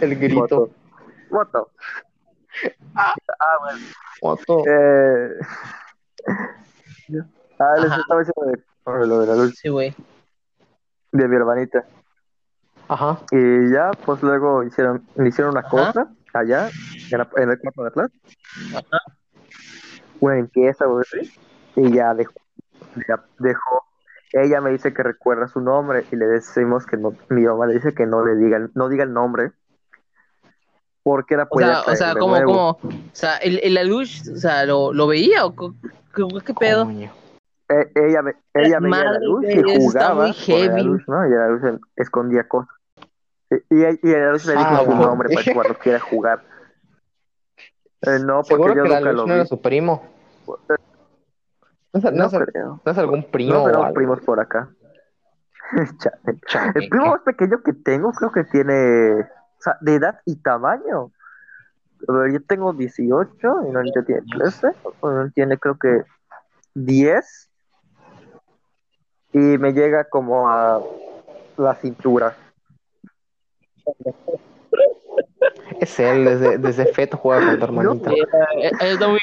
el grito. Moto. Moto. Moto. Eh... Ah, les Ajá. estaba diciendo de, sobre lo de la luz Sí, güey. de mi hermanita. Ajá. Y ya, pues luego hicieron, le hicieron una Ajá. cosa allá, en, la- en el cuarto de atrás. Ajá. Una limpieza o. Y ya dejó, ya dejó. Ella me dice que recuerda su nombre y le decimos que no, mi mamá le dice que no le diga, el- no diga el nombre. Porque la O puede sea, o sea, como, como, o sea, el, el Alush, o sea, ¿lo, lo veía o qué, qué pedo? Coño. Eh, ella ve- ella veía la luz y jugaba muy con heavy. la luz, ¿no? Y la luz escondía cosas. Y, y, y la luz le dijo Ah, su bueno. nombre para cuando quiera jugar. Eh, no, porque yo que la nunca luz lo no vi. era su primo. No es, no No es no es algún primo No o tenemos algo. primos por acá. El primo más pequeño que tengo creo que tiene, o sea, de edad y tamaño. A ver, yo tengo 18 y no tiene 13, no tiene creo que 10 y me llega como a la cintura. Es él, desde, desde feto juega con tu hermanita. Eh, eh, está muy-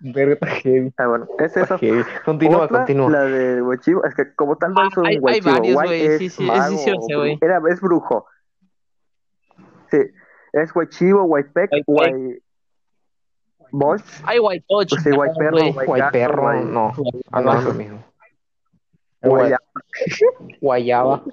Verga, heavy. Ah, bueno, es eso. heavy. Continúa, Otra, continúa. La de es que como tal no Ah, es un hay- varios, güey, es sí, sí, mago, güey. era, es brujo. Sí, es White Peck. White Bosch, Ay, White Touch. Pues sí, White Perro, güey. White gato, perro, guay- no. Ah, no, es lo mismo. Guaya- Guayaba.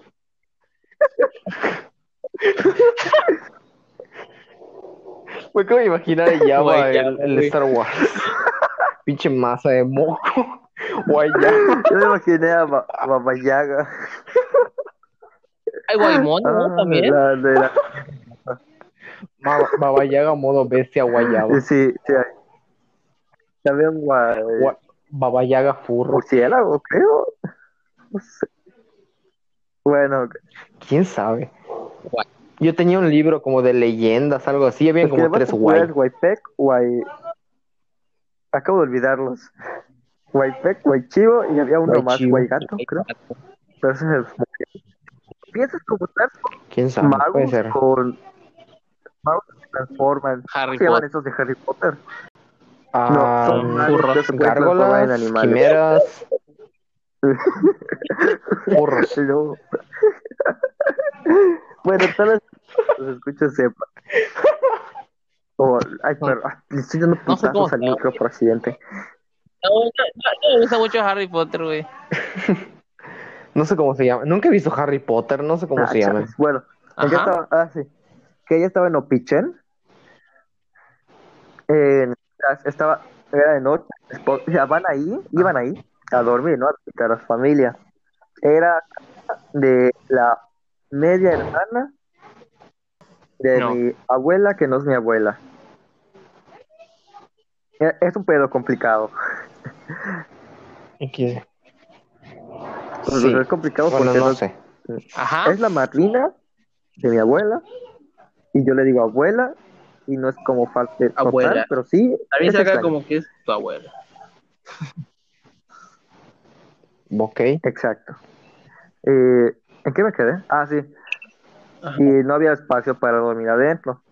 Me acabo de imaginar a Java, Guayaba, el, el de güey. Star Wars. Pinche masa de moco. Guayaba. Yo me imaginé a, Ba- a Baba Yaga. Ay, Guaymón, ¿no? Ah, También. la de la- Ma- Baba Yaga modo bestia guayaba. Sí, sí, hay. También guay... Gua- Baba Yaga furro. murciélago, creo. No sé. Bueno, ¿Quién sabe? Guay. Yo tenía un libro como de leyendas, algo así. Que como tres guay. Guaypec, Guay... Acabo de olvidarlos. Guaypec, Guaychivo y había uno más. Guaygato, creo. Pero ese es el... Piensas como tal ¿Quién sabe? Puede magos ser. con... Transforman. Harry ¿Cómo se llaman Potter. esos de Harry Potter? Ah, no, son que se en Gárgolas, animales. quimeras, furros. Y luego- bueno, tal vez los escuchas sepa. O, ay, pero le estoy dando No sé cómo putazos al se llama. micro por accidente. No, no, no, no me gusta mucho Harry Potter, güey. No sé cómo se llama. Nunca he visto Harry Potter, no sé cómo Ah, se llama. Bueno, ella Ajá. estaba, ah, sí, que ella estaba en Opichen. En- estaba, era de noche. ya van ahí, iban ahí a dormir, ¿no? A visitar a su familia. Era de la media hermana de No. mi abuela, que no es mi abuela. E- Es un pedo complicado. Pues, Sí. Es complicado Bueno, porque no no- sé. Ajá. es la madrina de mi abuela y yo le digo abuela y no es como total, Abuela. pero sí También es saca extraño. como que es tu abuela. Ok. exacto Eh, ¿en qué me quedé? ah sí Ajá. y no había espacio para dormir adentro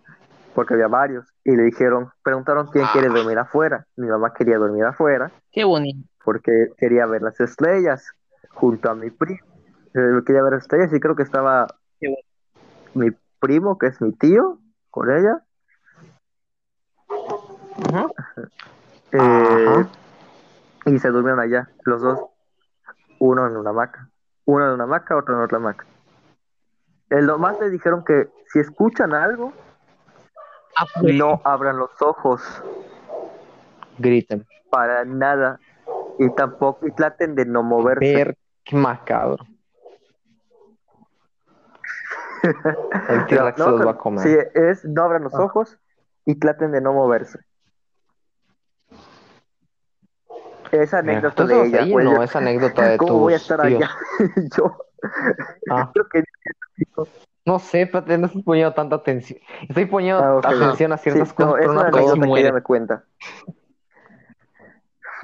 porque había varios y le dijeron preguntaron quién Ah. quiere dormir afuera mi mamá quería dormir afuera Qué bonito. porque quería ver las estrellas junto a mi primo Eh, quería ver las estrellas y creo que estaba mi primo que es mi tío con ella. Eh, Ajá. y se durmieron allá, los dos, uno en una hamaca, uno en una hamaca, otro en otra hamaca. Eh, lo más le dijeron que si escuchan algo, Afuera. no abran los ojos Griten. para nada y tampoco y traten de no moverse. Ver qué macabro. El T-Rex No, los va a comer. Sí, es no abran los Ah. ojos y traten de no moverse. Esa anécdota ¿tú de ella, ahí? pues, No, yo- esa anécdota de ¿cómo tus voy a estar tíos. allá? yo Ah, creo que no sé, no estoy poniendo tanta atención. Estoy poniendo Ah, atención a ciertas Sí, cosas, no, es pero una a todas. anécdota que muere. me cuenta.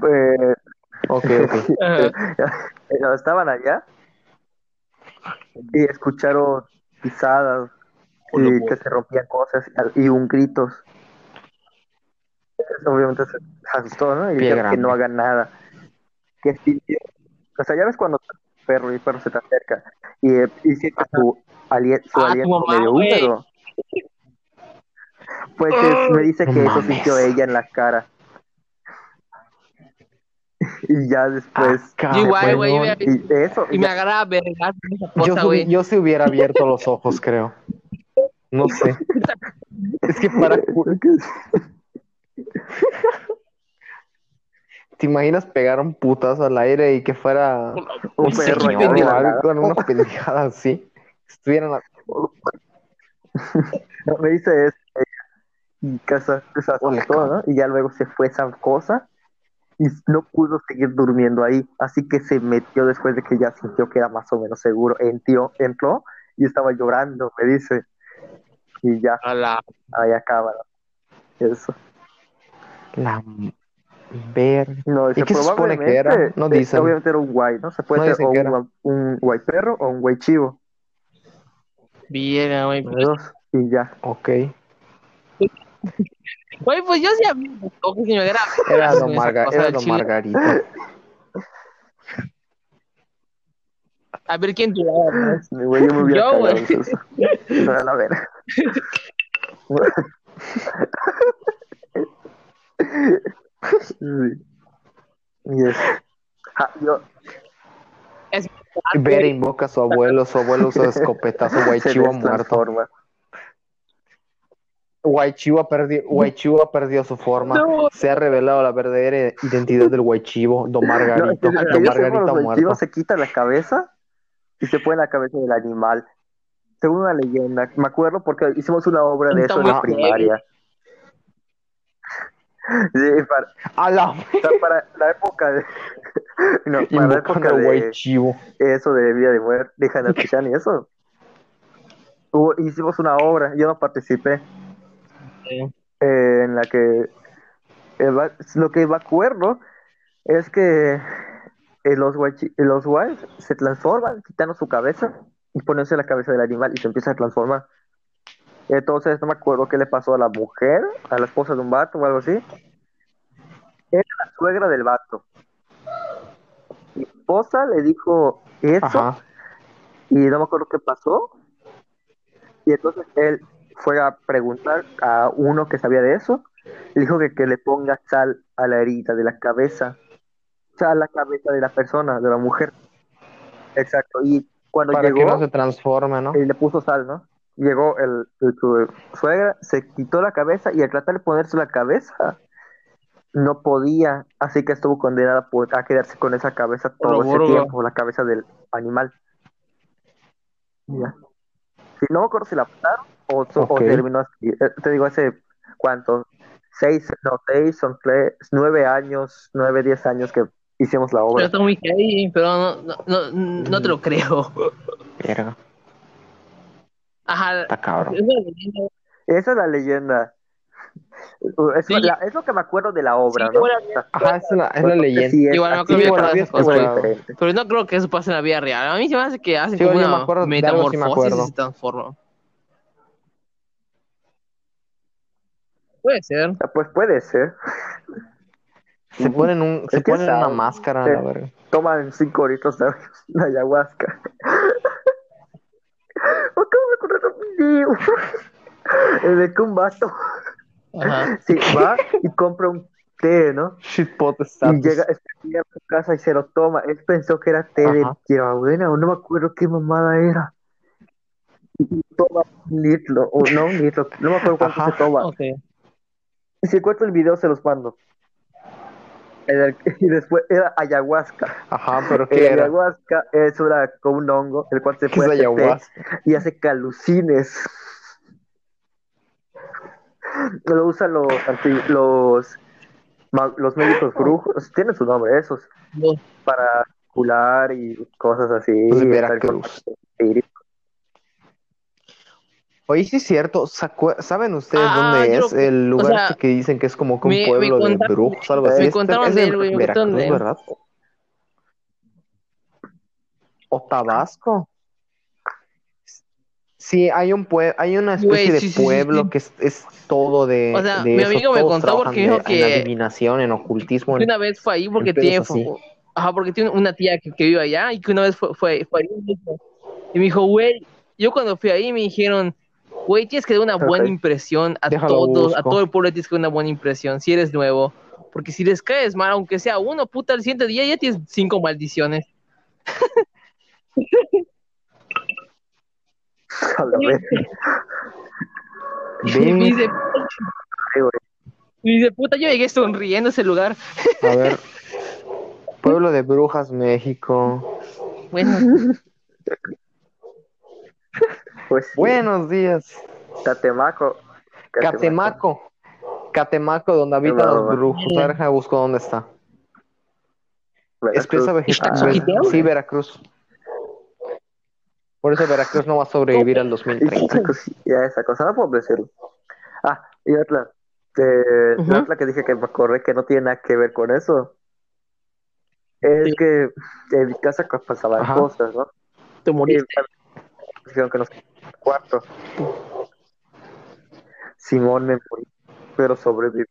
Eh, Ok, ok. Ajá. eh, estaban allá y escucharon pisadas y que se rompían cosas y un gritos. Entonces, obviamente se asustó, ¿no? Y dijeron que no hagan nada. Que sintió. O sea, ya ves cuando el perro y el perro se te acerca y, eh, y sientes su, ali- su Ah, aliento mamá, medio húmedo. Pues es- me dice No que eso mames. sintió ella en la cara. Y ya después. Ah, Igual, güey, y eso. Y me agarraba vergas esa Yo, güey. yo sí hubiera abierto los ojos, creo. No sé. Es que para... ¿Te imaginas pegar un putazo al aire y que fuera un perro señor allá de o la algo nada. con una pendejada así? Estuvieran a- No, me dice eso. Y casa, se Hola, asustó, ¿no? Y ya luego se fue esa cosa y no pudo seguir durmiendo ahí. Así que se metió después de que ya sintió que era más o menos seguro. Entró, entró y estaba llorando, me dice. Y ya, A la- ahí acaba. ¿no? Eso. La ver. No, ¿Y qué se supone que era? probablemente, No dicen. Obviamente era un guay, ¿no? Se puede No ser un, un guay perro o un guay chivo. Viera, güey. dos, y ya. Ok. Güey, pues yo sí y me agarraba Era don, Marga- era don. Margarita. A ver quién tiraba más. Mi güey, yo me hubiera Yo, güey. a la verga. Sí. Y es- Ah, yo Es Ver invoca a su abuelo, su abuelo usa escopetazo, se Guaychivo muerto. destransforma. Guaychivo perdió, Guaychivo ha perdido su forma. No. Se ha revelado la verdadera identidad del Guaychivo, Don Margarito. No, Don Margarito los muerto. se quita la cabeza y se pone la cabeza del animal. Según una leyenda, me acuerdo porque hicimos una obra de eso en la primaria. Sí, para, A la o sea, para la época de. No, para la época de Guaychivo. eso de vida de muerte, de Hanapichan y eso. Hubo- hicimos una obra, yo no participé, eh, en la que va- lo que me acuerdo es que eh, los los guays se transforman quitando su cabeza y poniéndose la cabeza del animal y se empieza a transformar. Entonces no me acuerdo qué le pasó a la mujer, a la esposa de un vato o algo así. Era la suegra del vato. Mi esposa le dijo eso Ajá. y no me acuerdo qué pasó. Y entonces él fue a preguntar a uno que sabía de eso. Le dijo que, que le ponga sal a la herida de la cabeza. O sea, a la cabeza de la persona, de la mujer. exacto. Y cuando Para que llegó, no se transforme, ¿no? y le puso sal, ¿no? Llegó el, el- su suegra, se quitó la cabeza y al tratar de ponerse la cabeza, no podía, así que estuvo condenada por, a quedarse con esa cabeza todo ese burro. tiempo, la cabeza del animal. Ya. Sí, no me acuerdo si la mataron o, su- o Ok. terminó así. Eh, Te digo, hace cuánto, seis, no, seis, son tres, nueve años, nueve, diez años que hicimos la Pero obra. está muy heavy, pero no, no, no, no te lo creo. Verga, Ajá. está cabrón. Esa es la leyenda. Es, Sí. la- es lo que me acuerdo de la obra, Sí, ¿no? bueno, Ajá, es la, es la leyenda. sí, es Igual esas cosas. Pero no creo que eso pase en la vida real. A mí se me hace que hacen como una metamorfosis y se transforman. Puede ser. Ah, Pues puede ser. Se ponen, un, se ponen una máscara, la verga. Toman cinco litros de de ayahuasca. Acabo de encontrar un video. El de que un vato Ajá. sí, va y compra un té, ¿no? Shitpot Y llega, llega a su casa y se lo toma. Él pensó que era té de hierbabuena o no me acuerdo qué mamada era. Y toma un litro, o no un litro, no me acuerdo cuánto Ajá. se toma. Ok. Y si encuentro el video se los mando. El- y después era ayahuasca. Ajá, pero El ¿qué era? ayahuasca es una, como un hongo, el cual se ¿Qué es puede ayahuasca? y hace calucines. Lo usan los, los, los médicos brujos, tienen su nombre, esos, para curar y cosas así. Pues Veracruz. con. Oye, sí es cierto. ¿se acue- ¿Saben ustedes Ah, dónde es que- el lugar sea, que dicen que es como que un me- me pueblo de brujos, algo me así? Es- contaron de él, güey, me Veracruz, de. ¿verdad? O Tabasco. Sí, hay un pue hay una especie Güey, de sí, sí, sí, pueblo que es, es todo de, O sea, de mi eso, amigo me todos contó porque dijo de- en que- adivinación, en ocultismo, Que una vez fue ahí porque tiene, ajá, porque tiene una tía que, que vive allá y que una vez fue, fue, fue ahí me y me dijo, güey, yo cuando fui ahí me dijeron, güey, tienes que dar una buena impresión a Déjalo todos, a todo el pueblo tienes que dar una buena impresión si eres nuevo, porque si les caes mal, aunque sea uno, puta, el siguiente día ya tienes cinco maldiciones. A la vez. Y me dice, Ay, güey. me dice, puta, yo llegué sonriendo a ese lugar. A ver. Pueblo de Brujas, México. Bueno, Pues Buenos días. Catemaco. Catemaco. Catemaco, donde habitan los brujos. A ver, busco dónde está. Veracruz. Espesa vegetal. Sí, Veracruz. Por eso Veracruz no va a sobrevivir al 2030. Esa cosilla, esa cosa, no puedo decirlo. Ah, y otra. eh, Ujú. La otra que dije que me acordé que no tiene nada que ver con eso. Es Sí. que en mi casa pasaban Ajá. cosas, ¿no? te Y dijeron que nos cuarto. Simón me morí, pero sobreviví.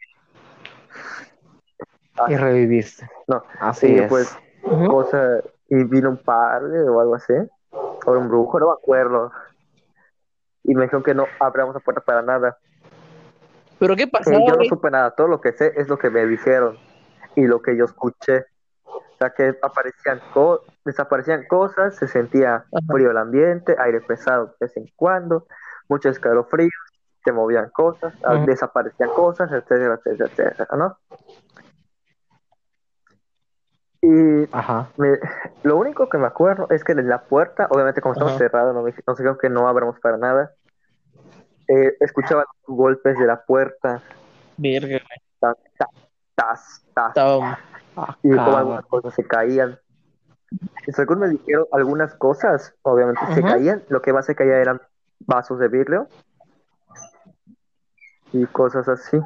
Y reviviste. No, Así y es. después Ujú. cosa y vino un padre o algo así, o un brujo, no me acuerdo. Y me dijeron que no abramos la puerta para nada. Pero qué Y pasaba, yo no supe nada, todo lo que sé es lo que me dijeron y lo que yo escuché. Sea, que aparecían co- desaparecían cosas, se sentía Ajá. frío el ambiente, aire pesado de vez en cuando, muchos escalofríos, se movían cosas, ah, Ajá. desaparecían cosas, etcétera, etcétera, etcétera, ¿no? Y Ajá. me- lo único que me acuerdo es que en la puerta, obviamente como estamos cerrados, no me- nos dijeron que no abramos para nada. Eh, escuchaba golpes de la puerta, güey. tas, tas, tas, tas, Estaba- Ah, y como cabrón. algunas cosas se caían. Y según me dijeron, algunas cosas, obviamente se caían, lo que más se caía eran vasos de vidrio y cosas así.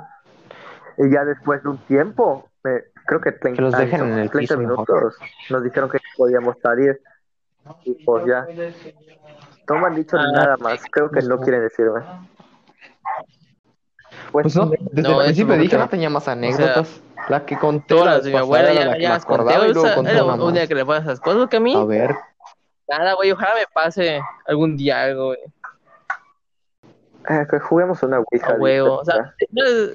Y ya después de un tiempo, me- creo que 30, Que los dejen en el 30 piso mejor. minutos, nos dijeron que podíamos salir. Y pues ya, no me han dicho Ah. nada más, creo que no quieren decirme. Pues, Pues no, desde No, el principio no dije creo. no tenía más anécdotas. La que conté Todas las de mi abuela ya, la que ya me las conté. y luego conté era una un día más. que le pasa esas cosas que a mí. A ver, Nada, güey, ojalá me pase algún día algo, güey. eh, que juguemos una Ouija. A huevo. O sea,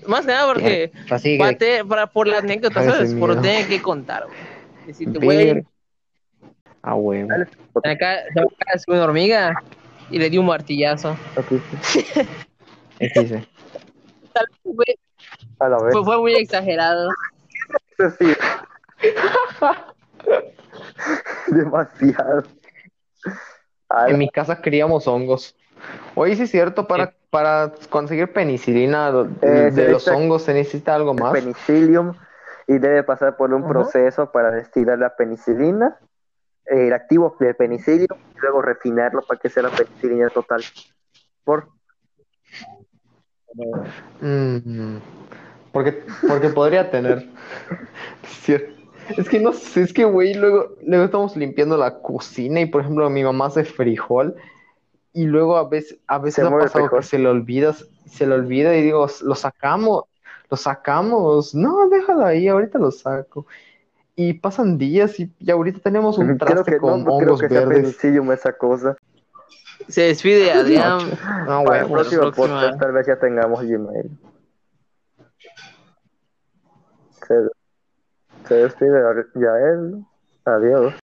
más que nada porque. así Para, que te- para por la anécdota, ¿sabes? Por miedo. tener que contar, güey. Decirte, güey, A huevo. Dale, foto. Acá se va a hacer una hormiga y le dio un martillazo. Aquí. Tal vez fue, A la vez. fue, fue muy exagerado. Sí. Demasiado. En mi casa criamos hongos. Oye, sí es cierto, para, para conseguir penicilina de, Eh, de los hongos se necesita algo más. penicillium y debe pasar por un proceso para destilar la penicilina, eh, el activo de penicillium, y luego refinarlo para que sea la penicilina total. Por Mm, porque, porque podría tener. Es que no sé, es que, güey, luego, luego estamos limpiando la cocina y, por ejemplo, mi mamá hace frijol y luego a veces, a veces Se ha pasado que se le olvida, se le olvida y digo, lo sacamos, lo sacamos. No, déjalo ahí, ahorita lo saco. Y pasan días y, y ahorita tenemos un creo traste que no, con no creo que sea verdes. penicillium esa cosa. Se despide Adrián. Para el huevo. próximo podcast tal vez ya tengamos Gmail. Se, despide ya él. Adiós.